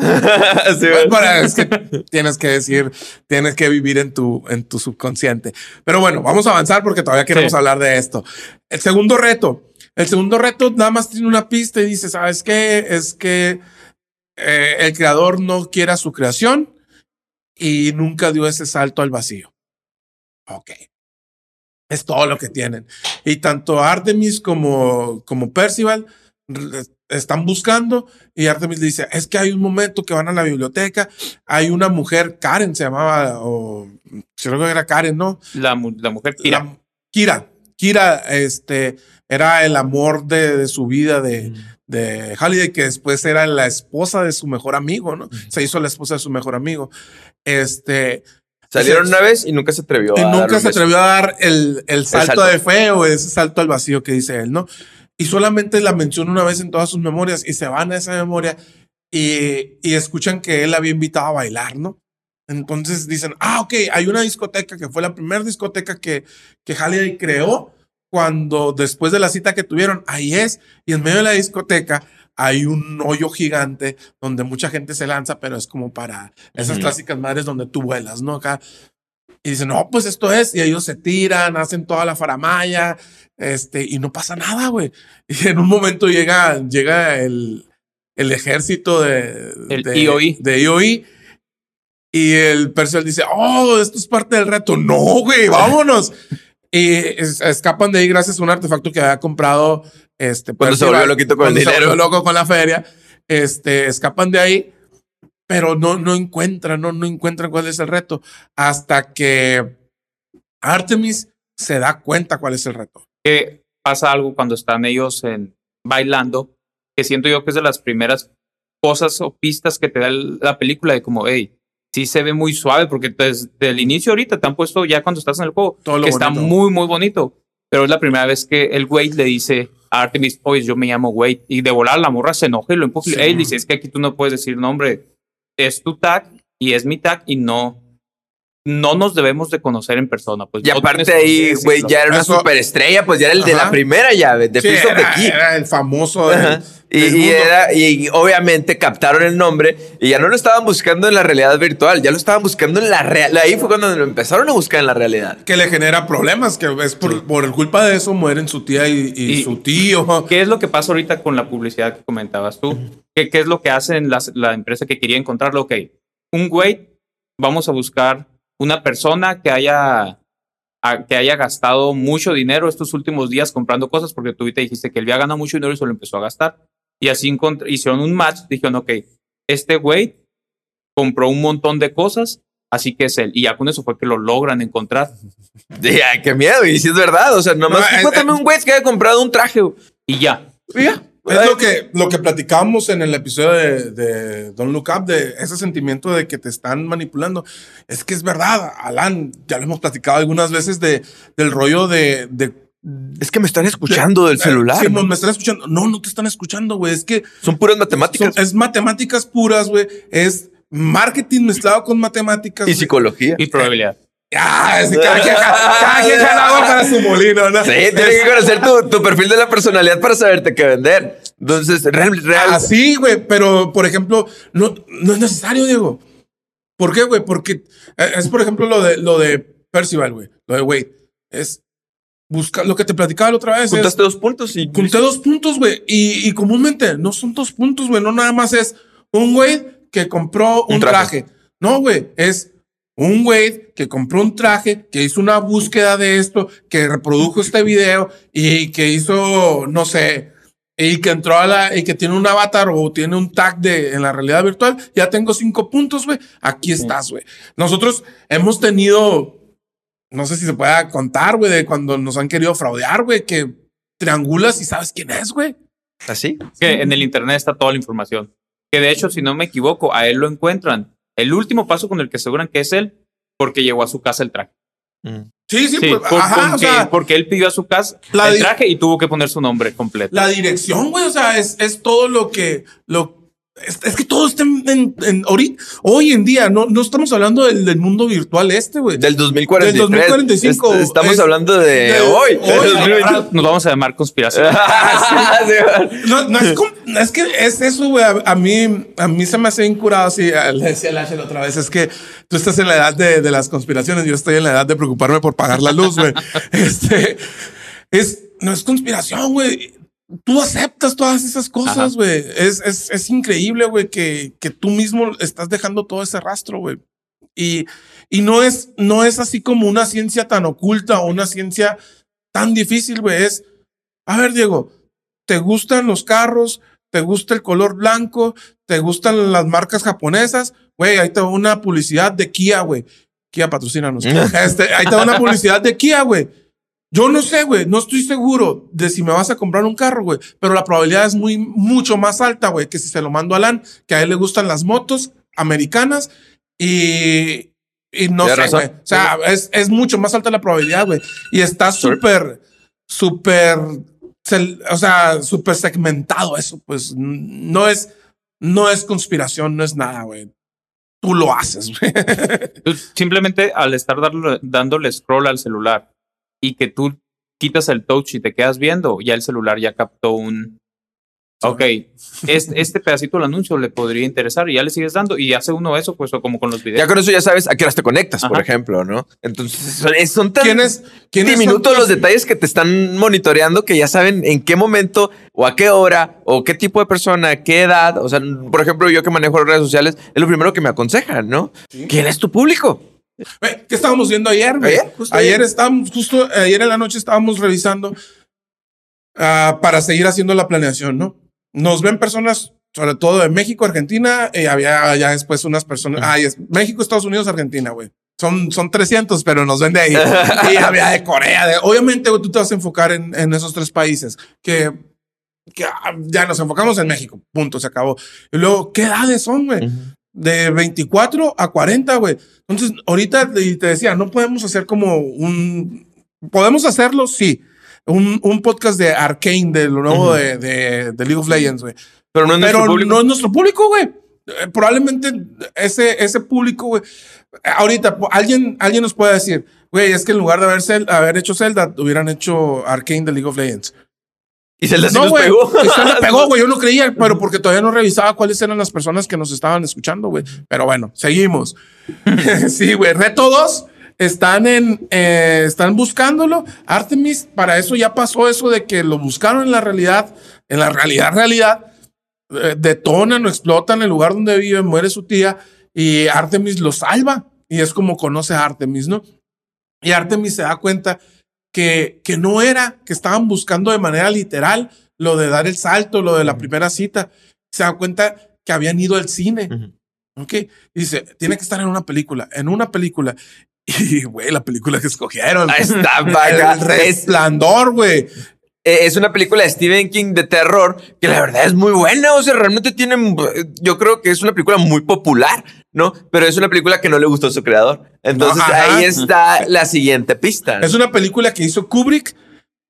Sí, Pues, es que <laughs> tienes que decir, tienes que vivir en tu, en tu subconsciente. Pero bueno, vamos a avanzar porque todavía queremos Sí. hablar de esto. El segundo reto. El segundo reto nada más tiene una pista y dice, ¿sabes qué? Es que eh, el creador no quiere a su creación y nunca dio ese salto al vacío. Ok. Es todo lo que tienen. Y tanto Artemis como, como Percival están buscando y Artemis le dice, es que hay un momento que van a la biblioteca, hay una mujer, Karen se llamaba, o creo que era Karen, ¿no? La, mu- la mujer tira. La- Kira. Kira, este, era el amor de, de su vida de, de Halliday, que después era la esposa de su mejor amigo, ¿no? Se hizo la esposa de su mejor amigo. Este, Salieron una vez y nunca se atrevió. y a dar nunca un se atrevió a dar el, el salto, salto. de fe o ese salto al vacío que dice él, ¿no? Y solamente la menciona una vez en todas sus memorias y se van a esa memoria y, y escuchan que él había invitado a bailar, ¿no? Entonces dicen, ah, ok, hay una discoteca que fue la primera discoteca que, que Halliday creó cuando después de la cita que tuvieron, ahí es, y en medio de la discoteca hay un hoyo gigante donde mucha gente se lanza, pero es como para esas Ujú. clásicas madres donde tú vuelas, ¿no? Acá. Y dicen, no, pues esto es, y ellos se tiran, hacen toda la faramaya, este, y no pasa nada, güey. <laughs> Y en un momento llega, llega el, el ejército de, El de, IOI. de IOI, y el Percival dice, oh, esto es parte del reto. No, güey, <laughs> vámonos. y es- escapan de ahí gracias a un artefacto que había comprado este Cuando se volvió loquito con el se dinero. volvió loco con la feria. Este, escapan de ahí, pero no, no encuentran, no, no encuentran cuál es el reto. Hasta que Artemis se da cuenta cuál es el reto. Que pasa algo cuando están ellos en, bailando, que siento yo que es de las primeras cosas o pistas que te da el- la película de como, hey, sí se ve muy suave, porque desde el inicio ahorita te han puesto ya cuando estás en el juego, Todo que está bonito. muy, muy bonito. Pero es la primera vez que el Wade le dice a Artemis, oye, yo me llamo Wade. Y de volar la morra se enoja y lo empuja. Sí. Él dice, es que aquí tú no puedes decir nombre. Es tu tag y es mi tag y no, no nos debemos de conocer en persona. Pues Y no aparte por ahí, güey, ya era una Eso- superestrella, pues ya era el de Ajá. la primera llave, de Sí, of the era, Key. era el famoso del-. Y, del y era, y obviamente captaron el nombre y ya no lo estaban buscando en la realidad virtual, ya lo estaban buscando en la real. Ahí fue cuando lo empezaron a buscar en la realidad. que le genera problemas, que es por, por el culpa de eso mueren su tía y, y Y- su tío. ¿Qué es lo que pasa ahorita con la publicidad que comentabas tú? ¿Qué, qué es lo que hacen las- la empresa que quería encontrarlo? Ok, un güey, vamos a buscar una persona que haya, a- que haya gastado mucho dinero estos últimos días comprando cosas, porque tú ahorita dijiste que él había ganado mucho dinero y se lo empezó a gastar. Y así hicieron un match, dijeron, ok, este güey compró un montón de cosas, así que es él. Y ya con eso fue que lo logran encontrar. <laughs> Y, ay, qué miedo, y si es verdad, o sea, nomás No, fue es- también un güey que había comprado un traje. Y ya. Y ya. Es lo que, lo que platicamos en el episodio de, de Don't Look Up, de ese sentimiento de que te están manipulando. Es que es verdad, Alan, ya lo hemos platicado algunas veces de, del rollo de... de Es que me están escuchando del celular. Sí, ¿no? me están escuchando. No, no te están escuchando, güey. Es que Son puras son- matemáticas es matemáticas puras, güey. Es marketing mezclado con matemáticas. y psicología. Y probabilidad. Ah, es que cada quien, cada quien para su molino, ¿no? Sí, tienes que conocer tu, tu perfil de la personalidad para saberte qué vender. Entonces, real, real. Así, güey, pero por ejemplo, no, no es necesario, Diego. ¿Por qué, güey? Porque eh, es, por ejemplo, lo de, lo de Percival, güey. Lo de Wade. Es buscar lo que te platicaba la otra vez. Juntaste dos puntos y Junté dos puntos, güey. Y, y comúnmente no son dos puntos, güey. No nada más es un güey que compró un, Un traje. traje. No, güey. Es un güey que compró un traje, que hizo una búsqueda de esto, que reprodujo este video y que hizo, no sé, y que entró a la, y que tiene un avatar o tiene un tag de en la realidad virtual. Ya tengo cinco puntos, güey. Aquí estás, güey. Nosotros hemos tenido, no sé si se pueda contar, güey, de cuando nos han querido fraudear, güey, que triangulas y sabes quién es, güey. así. que en el internet está toda la información. Que de hecho, si no me equivoco, a él lo encuentran. El último paso con el que aseguran que es él, porque llegó a su casa el traje. Sí, sí, Sí, pues, por- ajá, o porque, sea, porque él pidió a su casa La el traje y tuvo que poner su nombre completo. la dirección, güey, o sea, es, es todo lo que, lo, Es, es que todo está en, en- hoy en día, no, no estamos hablando del, del mundo virtual este, güey. Del 2043. Del 2045, Est- Estamos es- hablando de, de hoy. hoy, del 2020. Ahora nos vamos a llamar conspiración. <laughs> No, no es, es que es eso, güey. A, a mí, a mí se me hace incurado así. a- Le decía a Asher otra vez, es que tú estás en la edad de, de las conspiraciones, yo estoy en la edad de preocuparme por pagar la luz, güey. <laughs> Este es, no es conspiración, güey. Tú aceptas todas esas cosas, güey. Es, es, es increíble, güey, que, que tú mismo estás dejando todo ese rastro, güey. Y, y no es, no es así como una ciencia tan oculta o una ciencia tan difícil, güey. Es, a ver, Diego, ¿te gustan los carros? ¿Te gusta el color blanco? ¿Te gustan las marcas japonesas? Güey, ahí te va una publicidad de Kia, güey. Kia patrocínanos. <laughs> este, ahí te va una publicidad de Kia, güey. Yo no sé, güey, no estoy seguro de si me vas a comprar un carro, güey, pero la probabilidad es muy, mucho más alta, güey, que si se lo mando a Alan, que a él le gustan las motos americanas y, y no sé, güey. O sea, es, es mucho más alta la probabilidad, güey. Y está súper, súper, o sea, súper segmentado eso, pues no es, no es conspiración, no es nada, güey. Tú lo haces, güey. Tú <laughs> Simplemente al estar darle- dándole scroll al celular y que tú quitas el touch y te quedas viendo, ya el celular ya captó un. Ok, este, este pedacito del anuncio le podría interesar y ya le sigues dando y hace uno eso, pues o como con los videos. Ya con eso ya sabes a qué horas te conectas, por ejemplo, ¿no? Entonces son, es- son tan ¿Quiénes, quiénes son diminutos los detalles que te están monitoreando que ya saben en qué momento o a qué hora o qué tipo de persona, qué edad. O sea, por ejemplo, yo que manejo redes sociales, es lo primero que me aconsejan, ¿no? ¿Quién es tu público? ¿Qué estábamos viendo ayer, güey? Ayer, justo Ayer ayer. estábamos, justo ayer en la noche estábamos revisando ah, para seguir haciendo la planeación, ¿no? Nos ven personas, sobre todo de México, Argentina, y había ya después unas personas, ay, es México, Estados Unidos, Argentina, güey. Son, son 300, pero nos ven de ahí. <laughs> y había de Corea. De, obviamente, güey, tú te vas a enfocar en, en esos tres países que, que ah, ya nos enfocamos en México. Punto, se acabó. Y luego, ¿qué edades son, güey? De 24 a 40, güey. Entonces, ahorita te te decía, no podemos hacer como un... Podemos hacerlo, sí. Un, un podcast de Arcane, de lo nuevo de, de, de League of Legends, güey. Pero no es Pero nuestro público. no es nuestro público, güey. Eh, probablemente ese, ese público, güey. Ahorita, alguien, alguien nos puede decir, güey, es que en lugar de haber, haber hecho Zelda, hubieran hecho Arcane de League of Legends. Y se les No, güey. pegó. <laughs> se le pegó, güey. Yo no creía, <laughs> pero porque todavía no revisaba cuáles eran las personas que nos estaban escuchando, güey. Pero bueno, seguimos. <laughs> sí, güey. Reto 2. Están en, eh, están buscándolo. Artemis, para eso ya pasó eso de que lo buscaron en la realidad, en la realidad, realidad. eh, detonan o explotan el lugar donde vive, muere su tía y Artemis lo salva. Y es como conoce a Artemis, ¿no? Y Artemis se da cuenta que, que no era, que estaban buscando de manera literal lo de dar el salto, lo de la primera cita. Se da cuenta que habían ido al cine. Ujú. Ok. Y dice, tiene que estar en una película, en una película. <laughs> Y, güey, la película que escogieron. Está, vaga. <laughs> El resplandor, güey. eh, es una película de Stephen King de terror que la verdad es muy buena. O sea, realmente tiene. Yo creo que es una película muy popular, ¿no? Pero es una película que no le gustó a su creador. Entonces ajá. ahí está la siguiente pista. ¿no? Es una película que hizo Kubrick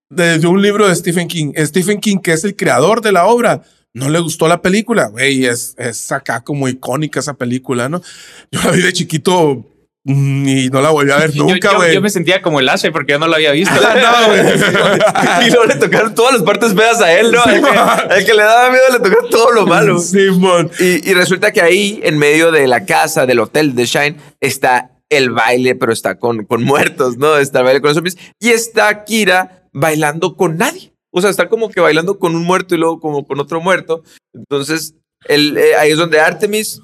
de, de un libro de Stephen King. Stephen King, que es el creador de la obra, no le gustó la película, güey. Es, es acá como icónica esa película, ¿no? Yo la vi de chiquito y no la volví a ver <laughs> Yo- nunca, yo, güey. yo me sentía como el Ashe porque yo no lo había visto. <laughs> no, güey. <laughs> y luego le tocaron todas las partes feas a él, ¿no? El que, el que le daba miedo le tocó todo lo malo. Simón. Y, y resulta que ahí, en medio de la casa, del hotel de Shine, está el baile, pero está con, con muertos, ¿no? Está el baile con los zombies. Y está Kira bailando con nadie. O sea, está como que bailando con un muerto y luego como con otro muerto. Entonces, el, eh, ahí es donde Artemis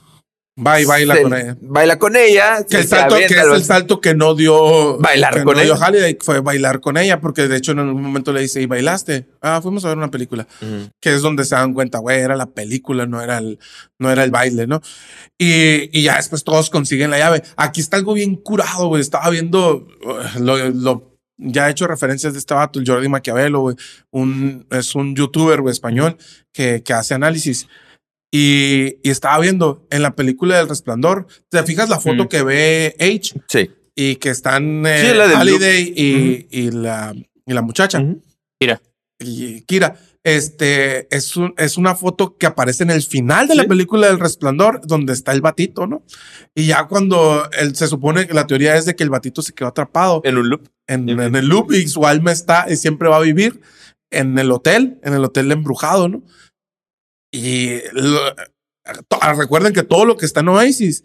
Va y baila se- con ella. Baila con ella. Que el salto, que es el salto que no dio Bailar que con no dio ella. Halliday, fue bailar con ella, porque de hecho en algún momento le dice, ¿y bailaste? Ah, fuimos a ver una película. Ujú. que es donde se dan cuenta, güey, era la película, no era el, no era el baile, ¿no? Y, y ya después todos consiguen la llave. Aquí está algo bien curado, güey. Estaba viendo uh, lo, lo- ya he hecho referencias de este vato, el Jordi Maquiavelo, güey. Un, es un youtuber, güey, español que, que hace análisis. Y, y estaba viendo en la película del resplandor, te fijas la foto Mm. que ve H Sí. y que están eh, Sí, la del Halliday y, y la, y la muchacha y Kira. este es, un, es una foto que aparece en el final de la película del Resplandor, donde está el batito, ¿no? Y ya cuando él, se supone que la teoría es de que el batito se quedó atrapado En un loop. en, en el loop y su alma está y siempre va a vivir en el hotel, en el hotel embrujado, ¿no? Y lo- to- ah, recuerden que todo lo que está en Oasis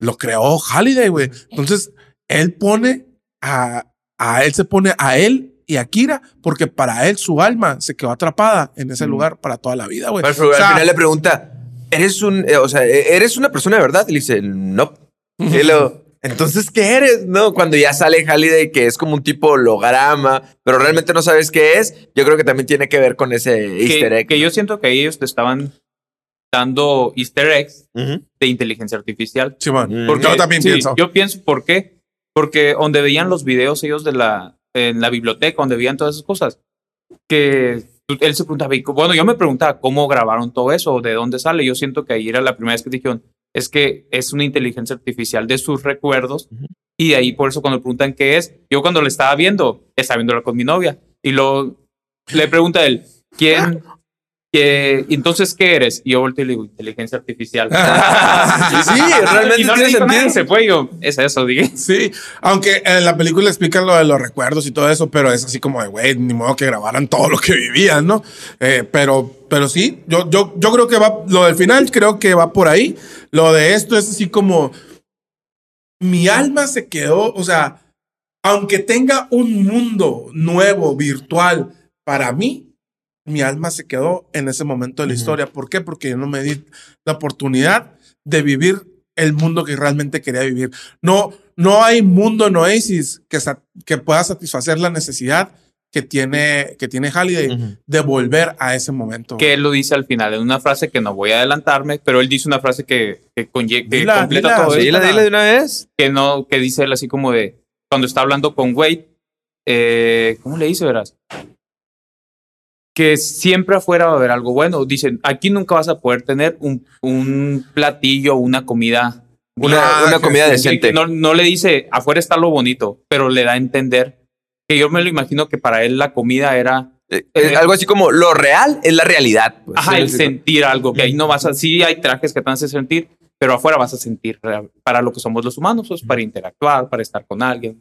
lo creó Halliday, güey. Entonces, él pone a, a él se pone a él y a Kira porque para él su alma se quedó atrapada en ese lugar para toda la vida, güey. Pero O sea, al final le pregunta, ¿eres un, eh, o sea, eres una persona de verdad? Y le dice, no. Y luego, entonces, ¿qué eres? No, cuando ya sale Halliday, que es como un tipo holograma, pero realmente no sabes qué es, yo creo que también tiene que ver con ese easter Que, egg. que yo siento que ellos te estaban dando easter eggs Ujú. de inteligencia artificial. Simón, Mm. porque yo también sí, pienso. Yo pienso, ¿por qué? Porque donde veían los videos ellos de la, en la biblioteca, donde veían todas esas cosas, que él se preguntaba, bueno, yo me preguntaba cómo grabaron todo eso, de dónde sale. Yo siento que ahí era la primera vez que dijeron, es que es una inteligencia artificial de sus recuerdos. Y de ahí por eso cuando preguntan qué es, yo cuando le estaba viendo, estaba viéndola con mi novia. Y lo, le pregunta a él, ¿quién? Que, entonces, ¿qué eres? Y yo volteo y le digo, inteligencia artificial. <laughs> sí, realmente <laughs> Y no tiene le sentido. se fue yo, es eso, dije. Sí, aunque en la película explican lo de los recuerdos y todo eso, pero es así como de, güey, ni modo que grabaran todo lo que vivían, ¿no? Eh, pero, pero sí, yo, yo, yo creo que va, lo del final creo que va por ahí. Lo de esto es así como, mi alma se quedó, o sea, aunque tenga un mundo nuevo, virtual, para mí, mi alma se quedó en ese momento de la historia. ¿Por qué? Porque yo no me di la oportunidad de vivir el mundo que realmente quería vivir. No, no hay mundo en Oasis que, que pueda satisfacer la necesidad que tiene, que tiene Halliday Ujú. de volver a ese momento. que él lo dice al final en una frase que no voy a adelantarme, pero él dice una frase que, que, que Dila, completa dila, todo esto, Dile, dile de una vez. que no, que dice él así como de cuando está hablando con Wade, eh, ¿cómo le dice, verás? Que siempre afuera va a haber algo bueno. Dicen, aquí nunca vas a poder tener un, un platillo, una comida. Una, comida decente. No, no le dice, afuera está lo bonito, pero le da a entender que yo me lo imagino que para él la comida era Eh, eh, algo así como lo real es la realidad. pues. Ajá, el sentir algo, que ahí no vas a, sí hay trajes que te hacen sentir, pero afuera vas a sentir para lo que somos los humanos, pues para interactuar, para estar con alguien.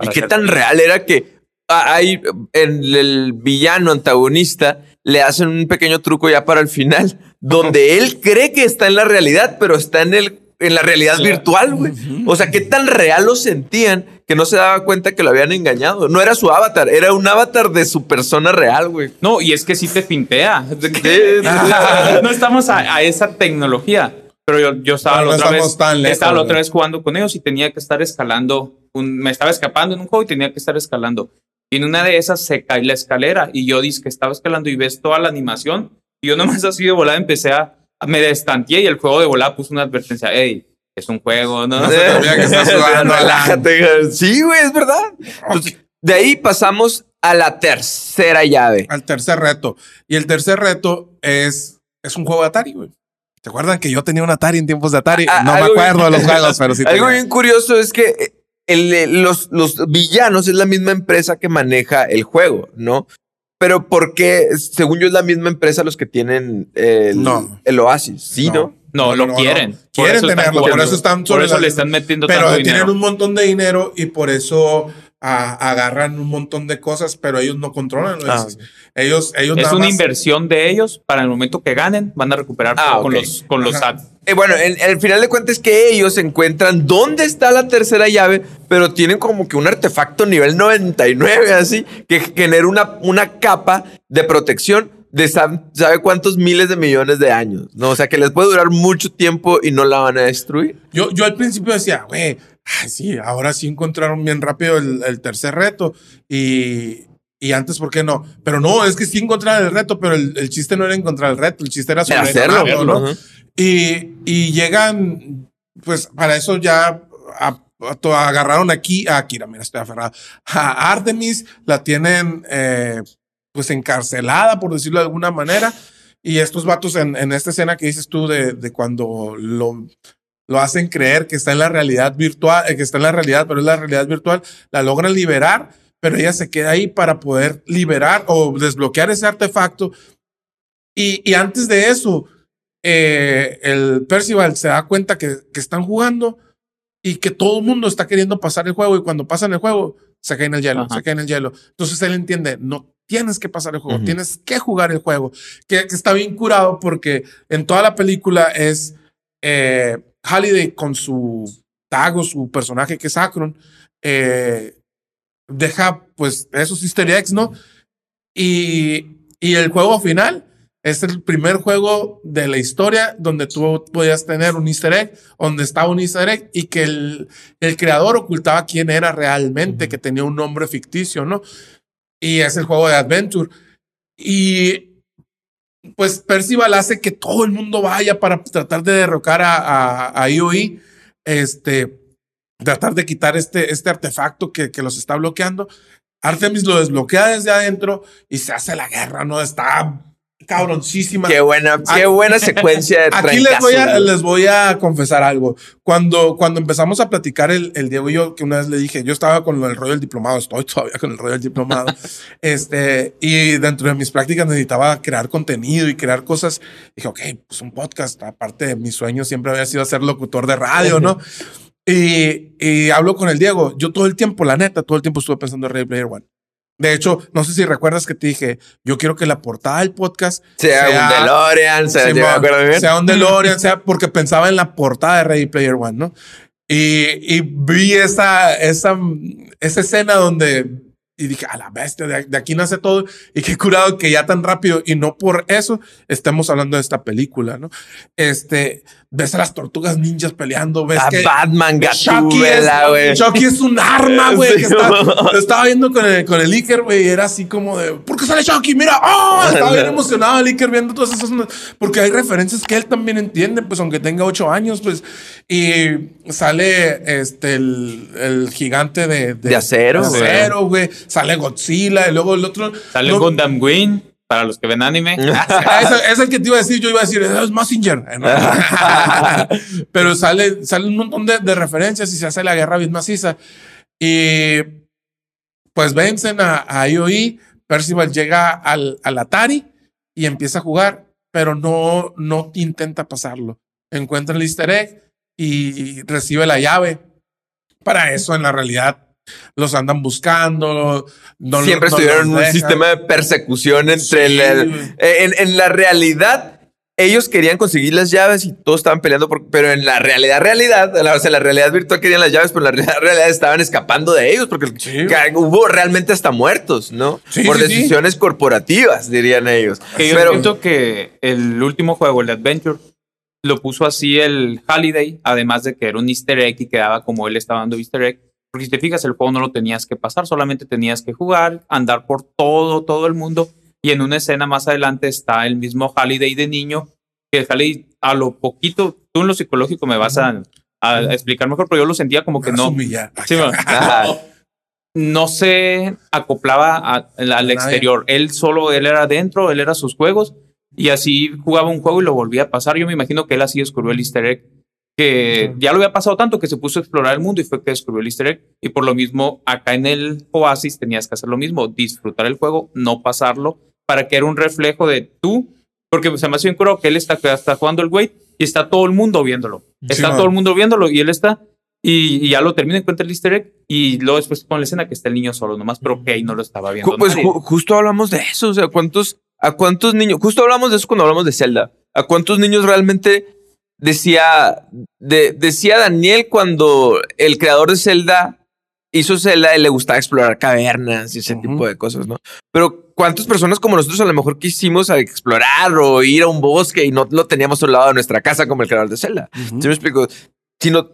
¿Y qué tan real era que hay en el villano antagonista le hacen un pequeño truco ya para el final, donde <laughs> él cree que está en la realidad, pero está en el en la realidad virtual, güey. O sea, qué tan real lo sentían que no se daba cuenta que lo habían engañado. No era su avatar, era un avatar de su persona real, güey. No, y es que sí te pintea. <laughs> No estamos a, a esa tecnología. Pero yo, yo estaba No, la otra vez, tan lejos, estaba la otra vez jugando con ellos y tenía que estar escalando. un- me estaba escapando en un juego y tenía que estar escalando. Y en una de esas se cae la escalera y yo dije que estaba escalando y ves toda la animación. Y yo nomás así de volada empecé a, me destanteé y el juego de volada puso una advertencia. Hey, es un juego, ¿no? No <laughs> se te olvida que estás jugando. Relájate. Sí, güey, es verdad. Entonces, de ahí pasamos a la tercera llave. Al tercer reto. Y el tercer reto es, es un juego de Atari, güey. ¿Te acuerdan que yo tenía un Atari en tiempos de Atari? Ah, no me acuerdo de los <laughs> juegos, pero sí. Algo tenía. bien curioso es que eh, el, eh, los, los villanos es la misma empresa que maneja el juego, ¿no? Pero ¿por qué? Según yo, es la misma empresa los que tienen el, No. el Oasis. Sí, ¿no? No, lo quieren. Por Quieren eso están tenerlo, por eso están Por sobre eso le están metiendo Pero tanto tienen dinero. un montón de dinero y por eso ah, agarran un montón de cosas, pero ellos no controlan. Ah, Es- Ellos, ellos Es nada una más- inversión de ellos para el momento que ganen, van a recuperar Ah, con ok. los, con los. Eh, bueno, en- al final de cuentas es que ellos encuentran dónde está la tercera llave, pero tienen como que un artefacto nivel 99, así, que genera una, una capa de protección de sab- sabe cuántos miles de millones de años, ¿no? O sea, que les puede durar mucho tiempo y no la van a destruir. Yo, yo al principio decía, güey, <laughs> sí, ahora sí encontraron bien rápido el, el tercer reto. Y, y antes, ¿por qué no? Pero no, es que sí encontraron el reto, pero el, el chiste no era encontrar el reto, el chiste era De hacerlo, ¿no? Y, y llegan, pues para eso ya a- agarraron aquí a mira, estoy aferrado. A Artemis la tienen eh, pues encarcelada, por decirlo de alguna manera. Y estos vatos en, en esta escena que dices tú de, de cuando lo, lo hacen creer que está en la realidad virtual, eh, que está en la realidad, pero es la realidad virtual, la logran liberar, pero ella se queda ahí para poder liberar o desbloquear ese artefacto. Y, y antes de eso, eh, el Percival se da cuenta que, que están jugando y que todo el mundo está queriendo pasar el juego y cuando pasan el juego se cae en el hielo, Ajá. se cae en el hielo. Entonces él entiende, no tienes que pasar el juego, tienes que jugar el juego, que, que está bien curado porque en toda la película es eh, Halliday con su Tago, su personaje que es Akron, eh, deja pues esos easter eggs, ¿no? Y, y el juego final es el primer juego de la historia donde tú podías tener un easter egg, donde estaba un easter egg y que el, el creador ocultaba quién era realmente, que tenía un nombre ficticio, ¿no? Y es el juego de Adventure. Y pues Percival hace que todo el mundo vaya para tratar de derrocar a, a, IOI, este, tratar de quitar este, este artefacto que, que los está bloqueando. Artemis lo desbloquea desde adentro y se hace la guerra, ¿no? Está cabroncísima. Qué buena, qué Aquí- buena secuencia de <laughs> Aquí les voy, a, les voy a confesar algo. Cuando, cuando empezamos a platicar el, el Diego y yo, que una vez le dije, yo estaba con el rollo del diplomado, estoy todavía con el rollo del diplomado. <laughs> este, y dentro de mis prácticas necesitaba crear contenido y crear cosas. Dije, ok, pues un podcast. Aparte de mi sueño siempre había sido ser locutor de radio, ¿no? Y, y hablo con el Diego. Yo todo el tiempo, la neta, todo el tiempo estuve pensando en Ready Player One. De hecho, no sé si recuerdas que te dije, yo quiero que la portada del podcast Sea, un DeLorean, sea, Sí, bien. sea un DeLorean, <laughs> sea porque pensaba en la portada de Ready Player One, ¿no? Y, y vi esa, esa, esa escena donde y dije, a la bestia, de, de aquí nace todo. Y qué curado que ya tan rápido y no por eso estemos hablando de esta película, ¿no? Este, ves a las tortugas ninjas peleando, ves A que Batman, Chucky es, Gatúbela, güey. Chucky es un arma, güey. Sí, lo estaba viendo con el, con el Iker, güey. y Era así como de, ¿por qué sale Chucky? Mira, ¡oh! Estaba bien emocionado el Iker viendo todas esas. Porque hay referencias que él también entiende, pues aunque tenga ocho años, pues. Y sale este, el, el gigante de, De acero, de acero, güey. Sale Godzilla y luego el otro. Sale no- Gundam Wing, para los que ven anime. <laughs> Ah, es, es el que te iba a decir. Yo iba a decir, es Massinger. <laughs> Pero sale, sale un montón de, de referencias y se hace la guerra bien maciza. Y pues vencen a, a IOI. Percival llega al, al Atari y empieza a jugar, pero no, no intenta pasarlo. Encuentra el easter egg y recibe la llave. Para eso, en la realidad, los andan buscando. no- Siempre no estuvieron en un sistema de persecución entre Sí, el- eh, en, en la realidad, ellos querían conseguir las llaves y todos estaban peleando, por- pero en la realidad, realidad, o sea, la realidad virtual querían las llaves, pero en la realidad, <laughs> realidad estaban escapando de ellos porque Sí. hubo realmente hasta muertos, ¿no? Sí, por sí, sí. decisiones corporativas, dirían ellos. Que yo pero siento que el último juego, el Adventure, lo puso así el Holiday, además de que era un easter egg y quedaba como él estaba dando easter egg. Porque si te fijas, el juego no lo tenías que pasar, solamente tenías que jugar, andar por todo, todo el mundo. Y en una escena más adelante está el mismo Holiday de niño, que el Holiday a lo poquito, tú en lo psicológico me vas a, a explicar mejor, pero yo lo sentía como que no. Sí, <laughs> <laughs> no se acoplaba a- al exterior. Él solo, él era adentro, él era sus juegos y así jugaba un juego y lo volvía a pasar. Yo me imagino que él así descubrió el easter egg, que ya lo había pasado tanto que se puso a explorar el mundo y fue que descubrió el easter egg. Y por lo mismo, acá en el Oasis tenías que hacer lo mismo, disfrutar el juego, no pasarlo, para que era un reflejo de tú, porque se me hace bien curado que él está, está jugando el güey y está todo el mundo viéndolo. Está man. todo el mundo viéndolo y él está y, y ya lo termina, encuentra el easter egg y luego después pone la escena que está el niño solo nomás, pero que ahí no lo estaba viendo. Pues nadie. ju- justo hablamos de eso, o sea, ¿cuántos, a cuántos niños, justo hablamos de eso cuando hablamos de Zelda, a cuántos niños realmente decía, de- decía Daniel cuando el creador de Zelda hizo Zelda y le gustaba explorar cavernas y ese tipo de cosas, ¿no? Pero cuántas personas como nosotros a lo mejor quisimos explorar o ir a un bosque y no lo teníamos al lado de nuestra casa como el creador de Zelda. ¿Sí me explico? Sino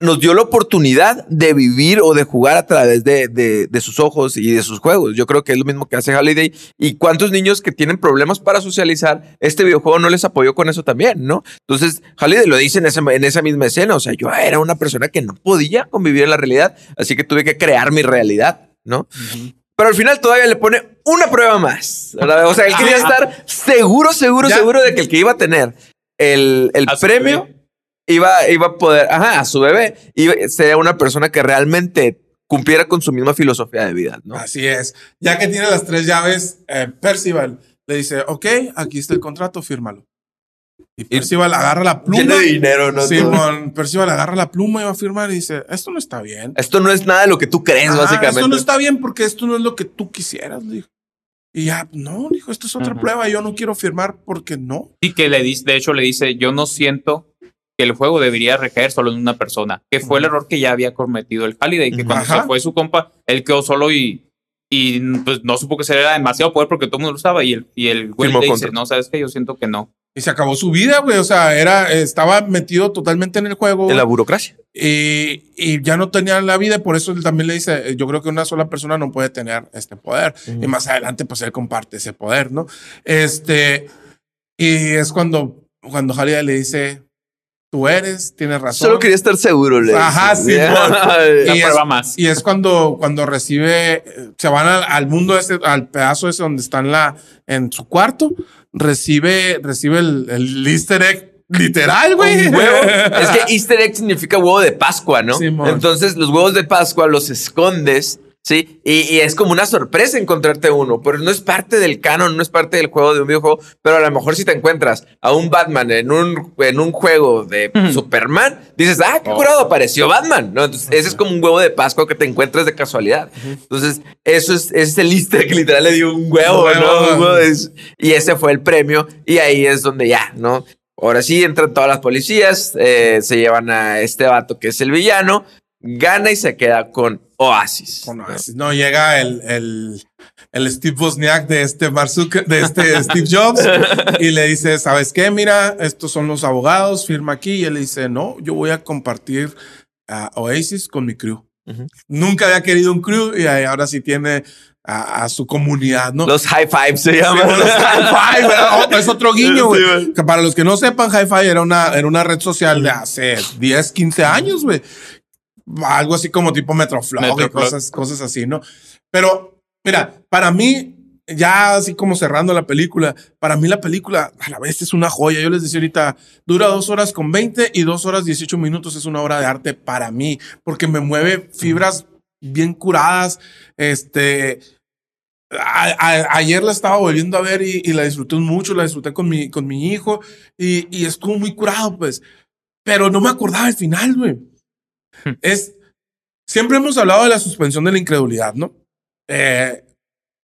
nos dio la oportunidad de vivir o de jugar a través de, de- de sus ojos y de sus juegos. Yo creo que es lo mismo que hace Holiday. Y cuántos niños que tienen problemas para socializar, este videojuego no les apoyó con eso también, ¿no? Entonces, Holiday lo dice en esa, en esa misma escena. O sea, yo era una persona que no podía convivir en la realidad, así que tuve que crear mi realidad, ¿no? Pero al final todavía le pone una prueba más. ¿verdad? O sea, él quería estar seguro, seguro, Ya. seguro de que el que iba a tener el, premio. Iba, iba a poder, ajá, a su bebé, iba, sería una persona que realmente cumpliera con su misma filosofía de vida, ¿no? Así es. Ya que tiene las tres llaves, eh, Percival le dice, ok, aquí está el contrato, fírmalo. Y Percival agarra la pluma. Lleno de dinero, ¿no? Simón, Percival agarra la pluma y va a firmar y dice, esto no está bien. Esto no es nada de lo que tú crees, básicamente. Esto no está bien porque esto no es lo que tú quisieras, dijo. Y ya, no, dijo, esto es otra Ajá. prueba, yo no quiero firmar porque no. Sí, que le dice, de hecho le dice, yo no siento que el juego debería recaer solo en una persona, que fue el error que ya había cometido el Halliday, que cuando Ajá. se fue su compa, él quedó solo y, y pues no supo que se era demasiado poder porque todo el mundo lo usaba y el, y el güey le dice, no, sabes que yo siento que no. Y se acabó su vida, güey. O sea, era, estaba metido totalmente en el juego. En la burocracia. y, y ya no tenía la vida, por eso él también le dice, yo creo que una sola persona no puede tener este poder. Y más adelante, pues él comparte ese poder, ¿no? Este, y es cuando, cuando Halliday le dice, tú eres, tienes razón. Solo quería estar seguro, le Ajá, sí, <laughs> La Y es- prueba más. Y es cuando, cuando recibe, se van al, al mundo ese, al pedazo ese donde está en la, en su cuarto, recibe, recibe el, el easter egg literal, güey. Un huevo. <laughs> Es que Easter egg significa huevo de Pascua, ¿no? Simón. Entonces, los huevos de Pascua los escondes, ¿sí? Y, y es como una sorpresa encontrarte uno, pero no es parte del canon, no es parte del juego de un videojuego. Pero a lo mejor si te encuentras a un Batman en un, en un juego de. Superman, dices, ah, qué Oh. curado, apareció Batman, ¿no? Entonces, ese es como un huevo de Pascua que te encuentras de casualidad. Entonces, eso es, ese es el Easter que literal le dio un huevo. ¿no? Un huevo de- y ese fue el premio, y ahí es donde ya, ¿no? Ahora sí entran todas las policías, eh, se llevan a este vato que es el villano, gana y se queda con Oasis. Con ¿no? Oasis. No llega el, el, el Steve Wozniak de este Mark Zucker- de este <laughs> Steve Jobs y le dice, ¿sabes qué? Mira, estos son los abogados, firma aquí. Y él le dice, no, yo voy a compartir a Oasis con mi crew. Nunca había querido un crew y ahora sí tiene a, a su comunidad, ¿no? Los high five se Sí, llaman. bueno, Hi-Fi, ¿verdad? Oh, es otro <laughs> guiño, güey. Sí, para los que no sepan, Hi-Fi era una, era una red social de hace 10, 15 años, güey. Algo así como tipo Metroflog y Metroflog. cosas, cosas así, ¿no? Pero, mira, para mí, ya así como cerrando la película, para mí la película a la vez es una joya. Yo les decía ahorita, dura dos horas con 20 y dos horas 18 minutos. Es una obra de arte para mí, porque me mueve fibras bien curadas. Este, a- a- ayer la estaba volviendo a ver y, y la disfruté mucho, la disfruté con mi, con mi hijo y, y estuvo muy curado, pues. Pero no me acordaba el final, güey. <laughs> es. Siempre hemos hablado de la suspensión de la incredulidad, ¿no? Eh,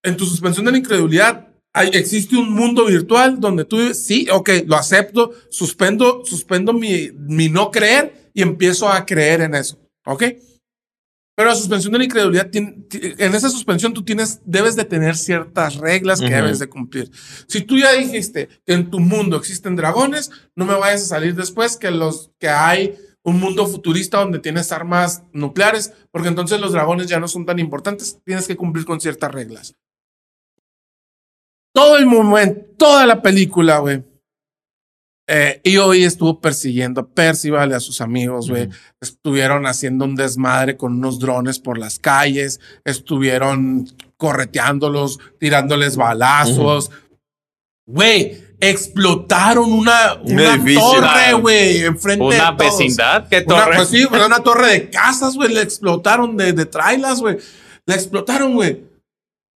en tu suspensión de la incredulidad hay, existe un mundo virtual donde tú sí, ok, lo acepto, suspendo, suspendo mi, mi no creer y empiezo a creer en eso, ¿ok? Pero la suspensión de la incredulidad, en esa suspensión tú tienes, debes de tener ciertas reglas que debes de cumplir. Si tú ya dijiste que en tu mundo existen dragones, no me vayas a salir después que los que hay un mundo futurista donde tienes armas nucleares, porque entonces los dragones ya no son tan importantes. Tienes que cumplir con ciertas reglas. Todo el momento, toda la película, güey. Eh, y hoy estuvo persiguiendo a Percival y a sus amigos, güey. Estuvieron haciendo un desmadre con unos drones por las calles, estuvieron correteándolos, tirándoles balazos. Güey, explotaron una, Un una edificio. torre, güey, enfrente de Una todos. vecindad, ¿qué Una, torre? pues sí, güey, una torre de casas, güey, le explotaron de, de trailas, güey. La explotaron, güey.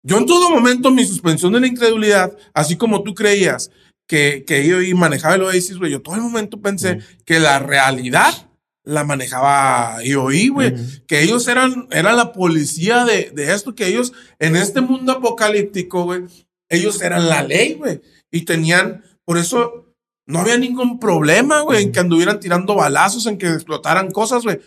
Yo en todo momento mi suspensión de la incredulidad, así como tú creías que, que IOI manejaba el Oasis, güey, yo todo el momento pensé Mm. que la realidad la manejaba IOI, güey. Ujú. Que ellos eran, eran la policía de, de esto, que ellos en este mundo apocalíptico, güey, ellos eran la ley, güey. Y tenían, por eso no había ningún problema, güey, en que anduvieran tirando balazos, en que explotaran cosas, güey.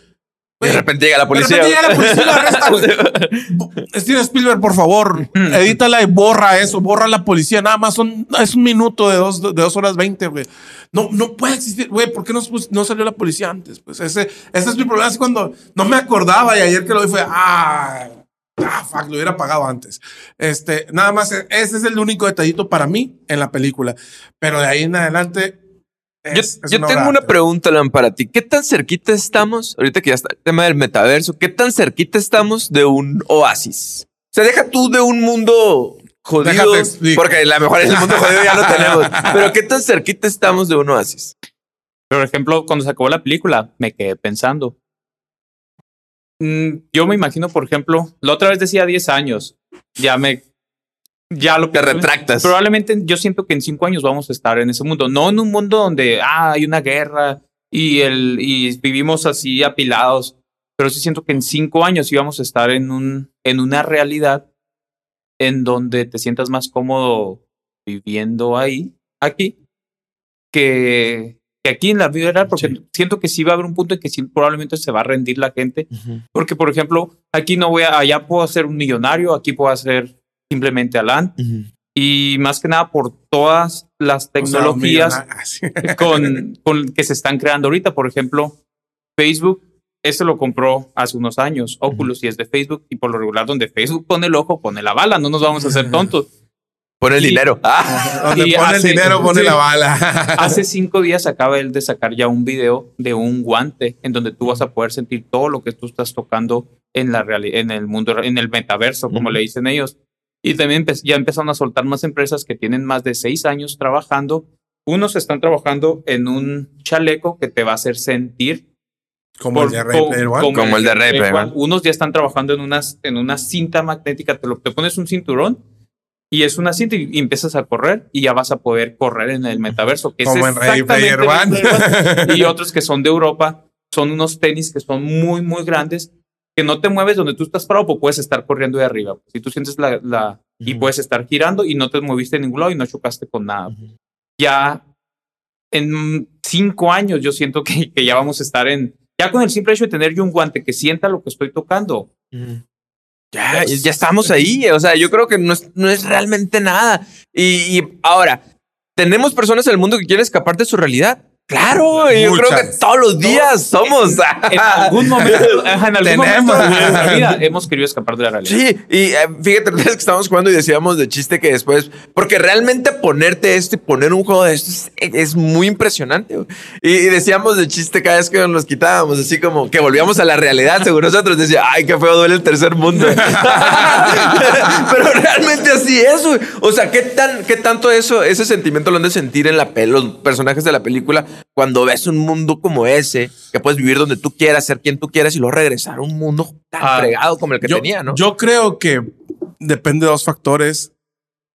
De repente llega la de policía. repente llega la policía y la arresta, güey. <laughs> Steven Spielberg, por favor, edítala y borra eso, borra la policía. Nada más son, es un minuto de dos, de dos horas veinte, güey. No, no puede existir, güey. ¿Por qué no, pus- no salió la policía antes? Pues ese, ese es mi problema. Así cuando no me acordaba y ayer que lo vi fue, ah, ah, fuck, lo hubiera pagado antes. Este, nada más, e- ese es el único detallito para mí en la película. Pero de ahí en adelante. Yo, es- es tengo una pregunta, Alan, para ti. ¿Qué tan cerquita estamos, ahorita que ya está el tema del metaverso, qué tan cerquita estamos de un oasis? O sea, deja tú de un mundo jodido, porque a lo mejor en el mundo jodido ya lo tenemos. <laughs> Pero qué tan cerquita estamos de un oasis. Por ejemplo, cuando se acabó la película, me quedé pensando. Mm, yo me imagino, por ejemplo, la otra vez decía 10 años. Ya me. Ya lo Te retractas. Probablemente yo siento que en cinco años vamos a estar en ese mundo. No en un mundo donde ah, hay una guerra y, el, y vivimos así apilados. Pero sí siento que en cinco años íbamos a estar en, un, en una realidad en donde te sientas más cómodo viviendo ahí, aquí, que, que aquí en la vida real, porque Sí. siento que sí va a haber un punto en que sí, probablemente se va a rendir la gente. Porque, por ejemplo, aquí no voy a, allá puedo ser un millonario, aquí puedo hacer simplemente Alan. Y más que nada por todas las O sea, tecnologías <laughs> ah, con, con que se están creando ahorita. Por ejemplo, Facebook, ese lo compró hace unos años, Oculus, y es de Facebook. Y por lo regular, donde Facebook pone el ojo, pone la bala. No nos vamos a hacer <laughs> tontos. Pon el Y- dinero. Ah. <laughs> Donde Y pone hace- el dinero, pone sí. la bala. <laughs> Hace <laughs> cinco días acaba él de sacar ya un video de un guante en donde tú vas a poder sentir todo lo que tú estás tocando en la en el mundo, en el metaverso, como le dicen ellos. Y también empe- ya empezaron a soltar más empresas que tienen más de seis años trabajando. Unos están trabajando en un chaleco que te va a hacer sentir Como por- el de Ray Player One. Como el de Ready Player One. Unos ya están trabajando en, unas, en una cinta magnética, te, lo, te pones un cinturón y es una cinta y, y empiezas a correr y ya vas a poder correr en el metaverso. Que es Como en Ready exactamente Player One. Ready Player One. Y otros que son de Europa, son unos tenis que son muy, muy grandes, que no te mueves donde tú estás parado, pues puedes estar corriendo de arriba. Si tú sientes la... la y Ujú. puedes estar girando y no te moviste en ningún lado y no chocaste con nada. Ya en cinco años yo siento que, que ya vamos a estar en... Ya con el simple hecho de tener yo un guante que sienta lo que estoy tocando. Ya, ya estamos ahí. O sea, yo creo que no es, no es realmente nada. Y, y ahora, ¿tenemos personas en el mundo que quieren escapar de su realidad? Claro, yo creo que todos los días somos. En algún momento, en algún momento de nuestra vida hemos querido escapar de la realidad. Sí, y eh, fíjate, que estábamos jugando y decíamos de chiste que después, porque realmente ponerte esto y poner un juego de esto es, es muy impresionante. Y, y decíamos de chiste cada vez que nos quitábamos, así como que volvíamos a la realidad, según nosotros, decía, ay, qué feo duele el tercer mundo. <laughs> Pero realmente así es. O sea, ¿qué, tan, ¿qué tanto eso, ese sentimiento lo han de sentir en la los personajes de la película cuando ves un mundo como ese, que puedes vivir donde tú quieras, ser quien tú quieras y luego regresar a un mundo tan Ah, fregado como el que yo, tenía, ¿no? yo creo que depende de dos factores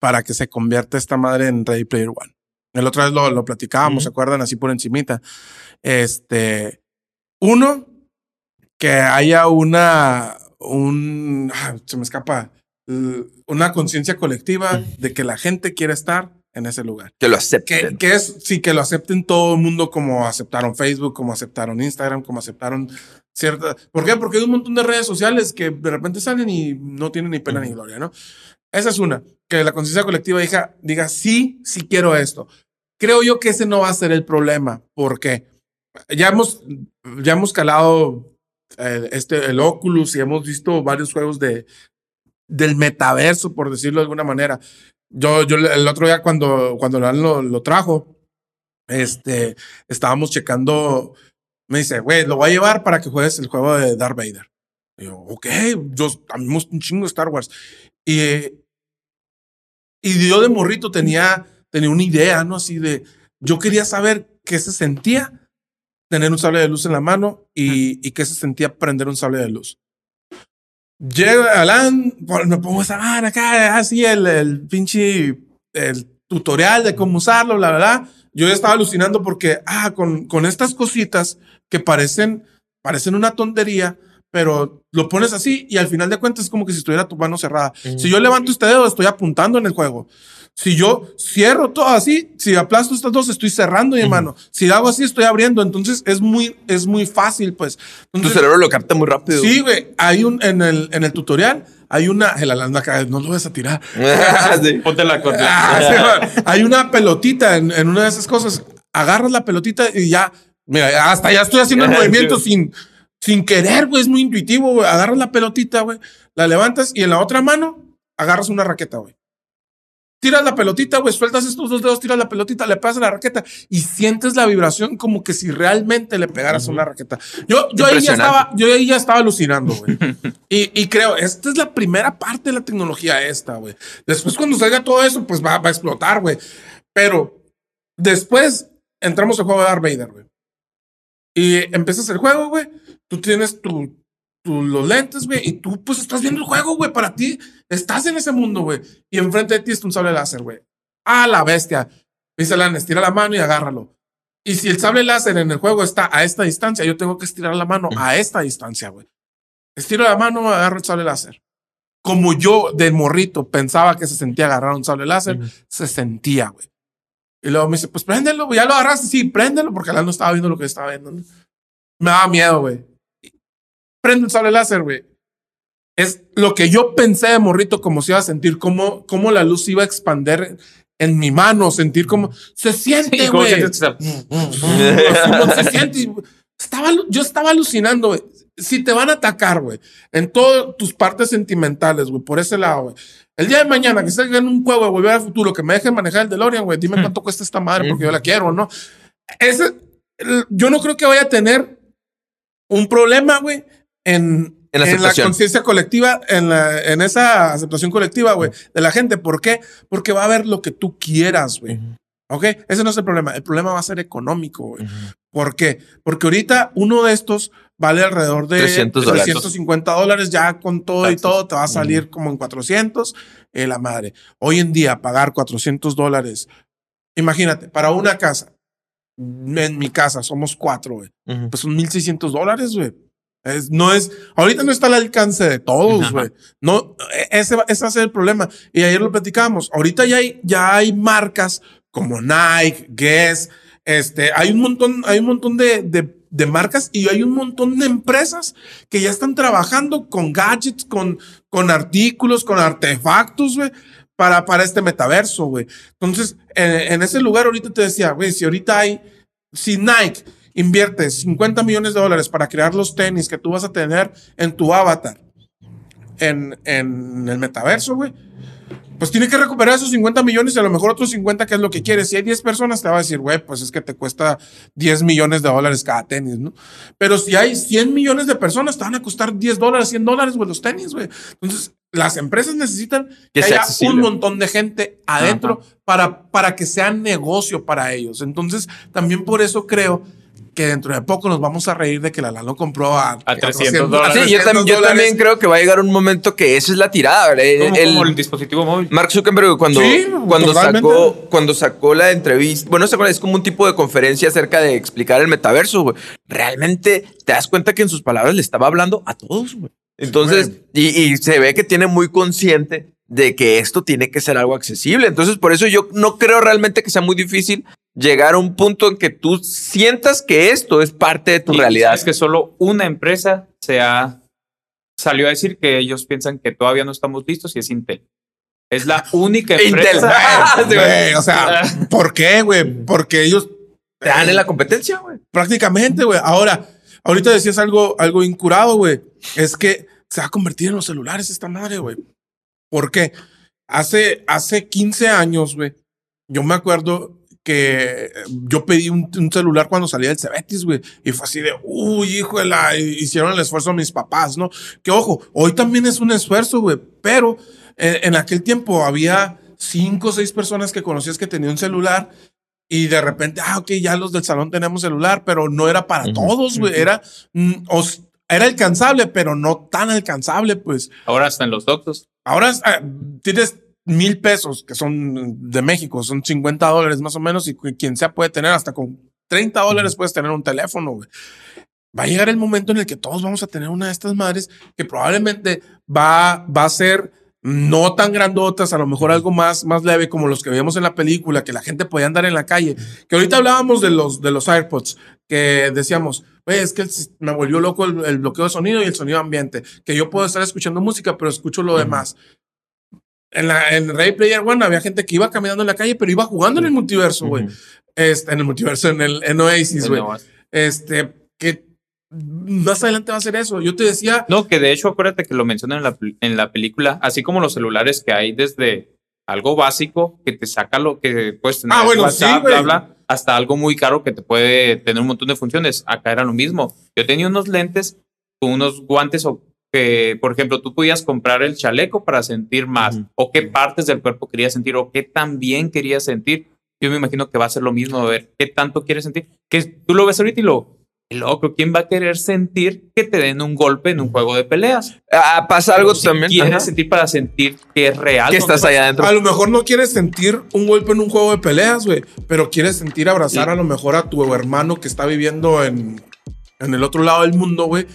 para que se convierta esta madre en Ready Player One. El otra vez lo, lo platicábamos, ¿se acuerdan? Así por encimita. Este, uno, que haya una, un, ah, se me escapa, una conciencia colectiva de que la gente quiere estar en ese lugar. que lo acepten. que es, sí, que lo acepten todo el mundo como aceptaron Facebook, como aceptaron Instagram, como aceptaron cierta. ¿Por qué? Porque hay un montón de redes sociales que de repente salen y no tienen ni pena ni gloria, ¿no? Esa es una. Que la conciencia colectiva diga, diga, sí, sí quiero esto. Creo yo que ese no va a ser el problema. porque Ya hemos, ya hemos calado eh, este, el Oculus y hemos visto varios juegos de, del metaverso, por decirlo de alguna manera. Yo, yo el otro día cuando, cuando lo, lo trajo, este, estábamos checando, me dice, güey, lo voy a llevar para que juegues el juego de Darth Vader. Y yo, ok, yo, a mí me un chingo de Star Wars. Y, y yo de morrito tenía, tenía una idea, ¿no? Así de, yo quería saber qué se sentía tener un sable de luz en la mano y, y qué se sentía prender un sable de luz. Llega Alan, me pongo esa mano acá, así el, el pinche el tutorial de cómo usarlo, la verdad. Yo ya estaba alucinando porque, ah, con, con estas cositas que parecen, parecen una tontería, pero lo pones así y al final de cuentas es como que si estuviera tu mano cerrada. Si yo levanto este dedo, estoy apuntando en el juego. Si yo cierro todo así, si aplasto estas dos, estoy cerrando mi mano. Si hago así, estoy abriendo. Entonces es muy, es muy fácil, pues. Tu cerebro lo capta muy rápido. Sí, güey. Hay un, en el, en el tutorial, hay una, el Alan acá, no lo vas a tirar. <laughs> Sí. Ponte la corte. Ah, <laughs> sí, hay una pelotita en, en una de esas cosas. Agarras la pelotita y ya, mira, hasta ya estoy haciendo el <laughs> movimiento sin, sin querer, güey. Es muy intuitivo, güey. Agarras la pelotita, güey, la levantas y en la otra mano agarras una raqueta, güey. Tiras la pelotita, güey, sueltas estos dos dedos, tiras la pelotita, le pegas a la raqueta y sientes la vibración como que si realmente le pegaras a una raqueta. Yo, yo ahí ya estaba, yo ahí ya estaba alucinando, güey. <laughs> y, y creo, esta es la primera parte de la tecnología esta, güey. Después cuando salga todo eso, pues va, va a explotar, güey. Pero después entramos al juego de Darth Vader, güey. Y empiezas el juego, güey. Tú tienes tu, tu- los lentes, güey, y tú pues estás viendo el juego, güey, para ti, estás en ese mundo, güey, y enfrente de ti está un sable láser, güey. A la bestia. Dice Lan, estira la mano y agárralo. Y si el sable láser en el juego está a esta distancia, yo tengo que estirar la mano a esta distancia, güey. Estiro la mano, agarro el sable láser. Como yo de morrito pensaba que se sentía agarrar un sable láser, se sentía, güey. Y luego me dice, pues préndelo, güey, ya lo agarraste, sí, préndelo, porque Alan no estaba viendo lo que estaba viendo. Me daba miedo, güey. Prende el sable láser, güey. Es lo que yo pensé de morrito, como se iba a sentir, cómo, cómo la luz iba a expander en mi mano, sentir como se siente, Sí, güey. Así no se siente. Estaba, yo estaba alucinando, güey. Si te van a atacar, güey, en todas tus partes sentimentales, güey, por ese lado, güey. El día de mañana que estés en un juego de volver al futuro, que me dejen manejar el DeLorean, güey, dime cuánto cuesta esta madre porque yo la quiero, ¿no? Ese, yo no creo que vaya a tener un problema, güey, en, En la en la aceptación. conciencia colectiva, en, la, en esa aceptación colectiva, güey, de la gente. ¿Por qué? Porque va a haber lo que tú quieras, güey. ¿Ok? Ese no es el problema. El problema va a ser económico, güey. ¿Por qué? Porque ahorita uno de estos vale alrededor de 300 dólares. 350 dólares ya con todo y todo te va a salir como en 400 eh, la madre. Hoy en día pagar 400 dólares, imagínate, para una casa, en mi casa somos cuatro, güey, pues son 1600 dólares, güey. Es, no es, ahorita no está al alcance de todos, güey. No, e- ese, va- ese va a ser el problema. Y ayer lo platicamos. Ahorita ya hay, ya hay marcas como Nike, Guess, este, hay un montón, hay un montón de, de, de marcas y hay un montón de empresas que ya están trabajando con gadgets, con, con artículos, con artefactos, güey, para, para este metaverso, güey. Entonces, en, en ese lugar ahorita te decía, güey, si ahorita hay, si Nike invierte 50 millones de dólares para crear los tenis que tú vas a tener en tu avatar en, en el metaverso, güey, pues tiene que recuperar esos 50 millones y a lo mejor otros 50, que es lo que quieres. Si hay 10 personas, te va a decir, güey, pues es que te cuesta 10 millones de dólares cada tenis, ¿no? Pero si hay 100 millones de personas, te van a costar 10 dólares, 100 dólares, güey, los tenis, güey. Entonces, las empresas necesitan Que que haya accesible. un montón de gente adentro para, para que sea negocio para ellos. Entonces, también por eso creo que dentro de poco nos vamos a reír de que la lo compró a, A 300 dólares. Ah, sí, yo, 300 tam- yo dólares. también creo que va a llegar un momento que esa es la tirada. ¿verdad? El- Como, el- como el dispositivo móvil. Mark Zuckerberg cuando, Sí, cuando, totalmente. sacó, cuando sacó la entrevista, bueno, esa es como un tipo de conferencia acerca de explicar el metaverso. Realmente te das cuenta que en sus palabras le estaba hablando a todos. Entonces, y, y se ve que tiene muy consciente de que esto tiene que ser algo accesible. Entonces, por eso yo no creo realmente que sea muy difícil llegar a un punto en que tú sientas que esto es parte de tu Y realidad. Es que solo una empresa se ha salió a decir que ellos piensan que todavía no estamos listos y es Intel. Es la única <laughs> Intel. empresa. <laughs> Sí, güey. Güey, o sea, <laughs> ¿por qué, güey? Porque ellos Te dan en la competencia, güey. prácticamente, güey. Ahora, ahorita decías algo, algo incurado, güey. Es que se va a convertir en los celulares esta madre, güey. ¿Por qué? Hace, hace 15 años, güey, yo me acuerdo que yo pedí un, un celular cuando salía del Cebetis, güey, y fue así de, uy, hijo de la, hicieron el esfuerzo mis papás, ¿no? Que ojo, hoy también es un esfuerzo, güey, pero eh, en aquel tiempo había cinco o seis personas que conocías que tenían un celular y de repente, ah, ok, ya los del salón tenemos celular, pero no era para Ujú, todos, güey, era, mm, os- era alcanzable, pero no tan alcanzable, pues. Ahora están los doctos. Ahora ah, tienes mil pesos que son de México, son 50 dólares más o menos, y quien sea puede tener hasta con 30 dólares puedes tener un teléfono, güey. Va a llegar el momento en el que todos vamos a tener una de estas madres que probablemente va, va a ser no tan grandotas, a lo mejor algo más, más leve como los que veíamos en la película, que la gente podía andar en la calle. Que ahorita hablábamos de los, de los AirPods, que decíamos, "Güey, es que me volvió loco el, el bloqueo de sonido y el sonido ambiente, que yo puedo estar escuchando música, pero escucho lo demás. En, la, en Ray Player One había gente que iba caminando en la calle, pero iba jugando en el multiverso, güey. Este, en el multiverso, en el en Oasis, güey. Este, que más adelante va a ser eso. Yo te decía, No, que de hecho, acuérdate que lo mencionan en la, en la película, así como los celulares que hay desde algo básico que te saca lo que puedes tener Ah, bueno, WhatsApp, sí, bla, bla, hasta algo muy caro que te puede tener un montón de funciones. Acá era lo mismo. Yo tenía unos lentes con unos guantes o que, por ejemplo, tú podías comprar el chaleco para sentir más o qué partes del cuerpo querías sentir o qué tan bien querías sentir. Yo me imagino que va a ser lo mismo, a ver qué tanto quieres sentir. Que tú lo ves ahorita y lo loco, ¿quién va a querer sentir que te den un golpe en un juego de peleas? Ah, pasa algo si también. Quieres ajá, sentir para sentir que es real. que ¿no? estás allá adentro. A lo mejor no quieres sentir un golpe en un juego de peleas, güey, pero quieres sentir abrazar Sí. a lo mejor a tu hermano que está viviendo en, en el otro lado del mundo, güey.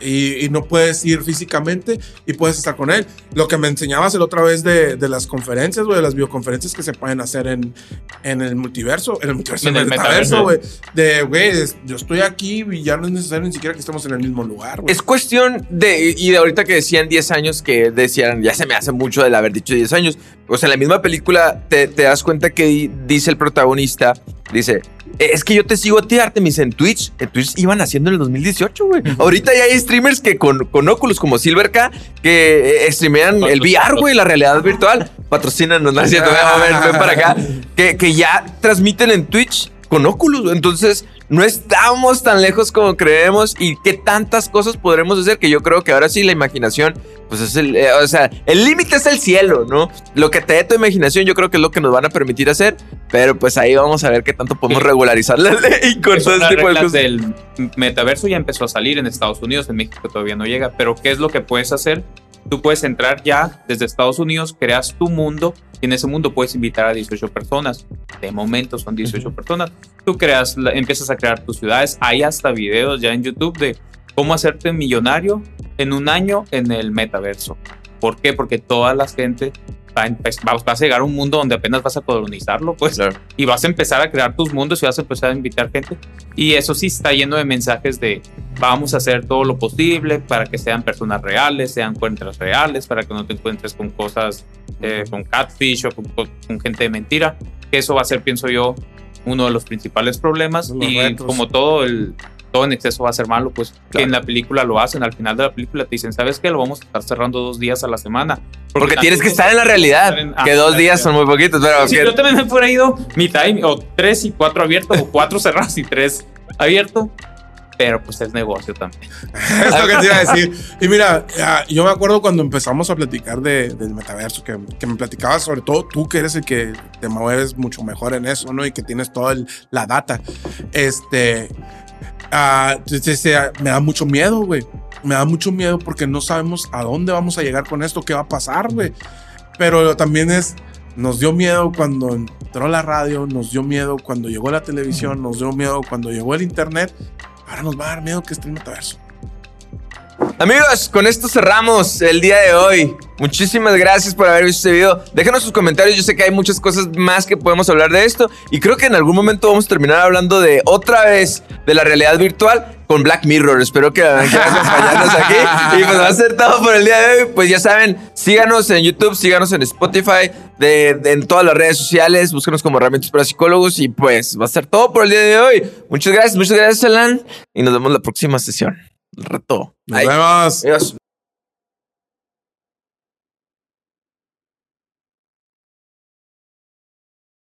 Y, y no puedes ir físicamente y puedes estar con él. Lo que me enseñabas el otra vez de, de las conferencias, güey, de las videoconferencias que se pueden hacer en, en el multiverso, en el multiverso, En el el metaverso, güey. De, güey, yo estoy aquí y ya no es necesario ni siquiera que estemos en el mismo lugar, güey. Es cuestión de, y de ahorita que decían 10 años, que decían, ya se me hace mucho del haber dicho 10 años. Pues en la misma película te, te das cuenta que di- dice el protagonista, dice, "Eh, es que yo te sigo a ti, Artemis, en Twitch. En Twitch iban haciendo en el 2018, güey. Ahorita ya hay streamers que con, con Oculus, como Silver K, que eh, streamean el VR, güey, la realidad virtual. Patrocínanos, no es cierto, ven, ven, ven para acá. Que, que ya transmiten en Twitch con Oculus. Entonces, no estamos tan lejos como creemos y qué tantas cosas podremos hacer que yo creo que ahora sí la imaginación, pues es el, eh, o sea, el límite es el cielo, ¿no? Lo que te dé tu imaginación yo creo que es lo que nos van a permitir hacer, pero pues ahí vamos a ver qué tanto podemos regularizar la ley con todo este tipo de cosas. del metaverso ya empezó a salir en Estados Unidos, en México todavía no llega, pero ¿qué es lo que puedes hacer? Tú puedes entrar ya desde Estados Unidos, creas tu mundo y en ese mundo puedes invitar a 18 personas. De momento son 18 personas. Tú creas, empiezas a crear tus ciudades. Hay hasta videos ya en YouTube de cómo hacerte millonario en un año en el metaverso. ¿Por qué? Porque toda la gente va a, vas a llegar a un mundo donde apenas vas a colonizarlo, pues Claro. y vas a empezar a crear tus mundos y vas a empezar a invitar gente. Y eso sí está lleno de mensajes de vamos a hacer todo lo posible para que sean personas reales, sean cuentas reales, para que no te encuentres con cosas, eh, con catfish o con, con- con gente de mentira. Que eso va a ser, pienso yo, uno de los principales problemas. Los y retos. como todo el... Todo en exceso va a ser malo, pues que Claro. en la película lo hacen. Al final de la película te dicen, ¿sabes qué? Lo vamos a estar cerrando dos días a la semana. Porque tienes que estar en la realidad, en- que ah, dos días son muy poquitos, pero si que- yo también me fuera ido mitad y- o tres y cuatro abiertos o cuatro cerrados y tres abiertos. Pero pues es negocio también. <laughs> Es lo que te iba a decir. Y mira, ah, yo me acuerdo cuando empezamos a platicar de- del metaverso, que, que me platicabas sobre todo tú, que eres el que te mueves mucho mejor en eso, ¿no? Y que tienes toda el- la data. Este. Ah, te- me da mucho miedo, güey. Me da mucho miedo porque no sabemos a dónde vamos a llegar con esto, qué va a pasar, güey. Pero también es. Nos dio miedo cuando entró la radio, nos dio miedo cuando llegó la televisión, nos dio miedo cuando llegó el internet. Ahora nos va a dar miedo que esté el metaverso. Amigos, con esto cerramos el día de hoy. Muchísimas gracias por haber visto este video. Déjenos sus comentarios. Yo sé que hay muchas cosas más que podemos hablar de esto. Y creo que en algún momento vamos a terminar hablando de otra vez de la realidad virtual con Black Mirror. Espero que aquí. Y pues va a ser todo por el día de hoy. Pues ya saben, síganos en YouTube, síganos en Spotify, de, en todas las redes sociales. Búsquenos como herramientas para psicólogos. Y pues va a ser todo por el día de hoy. Muchas gracias, muchas gracias, Alan. Y nos vemos la próxima sesión. Rato. Nos vemos. Adiós.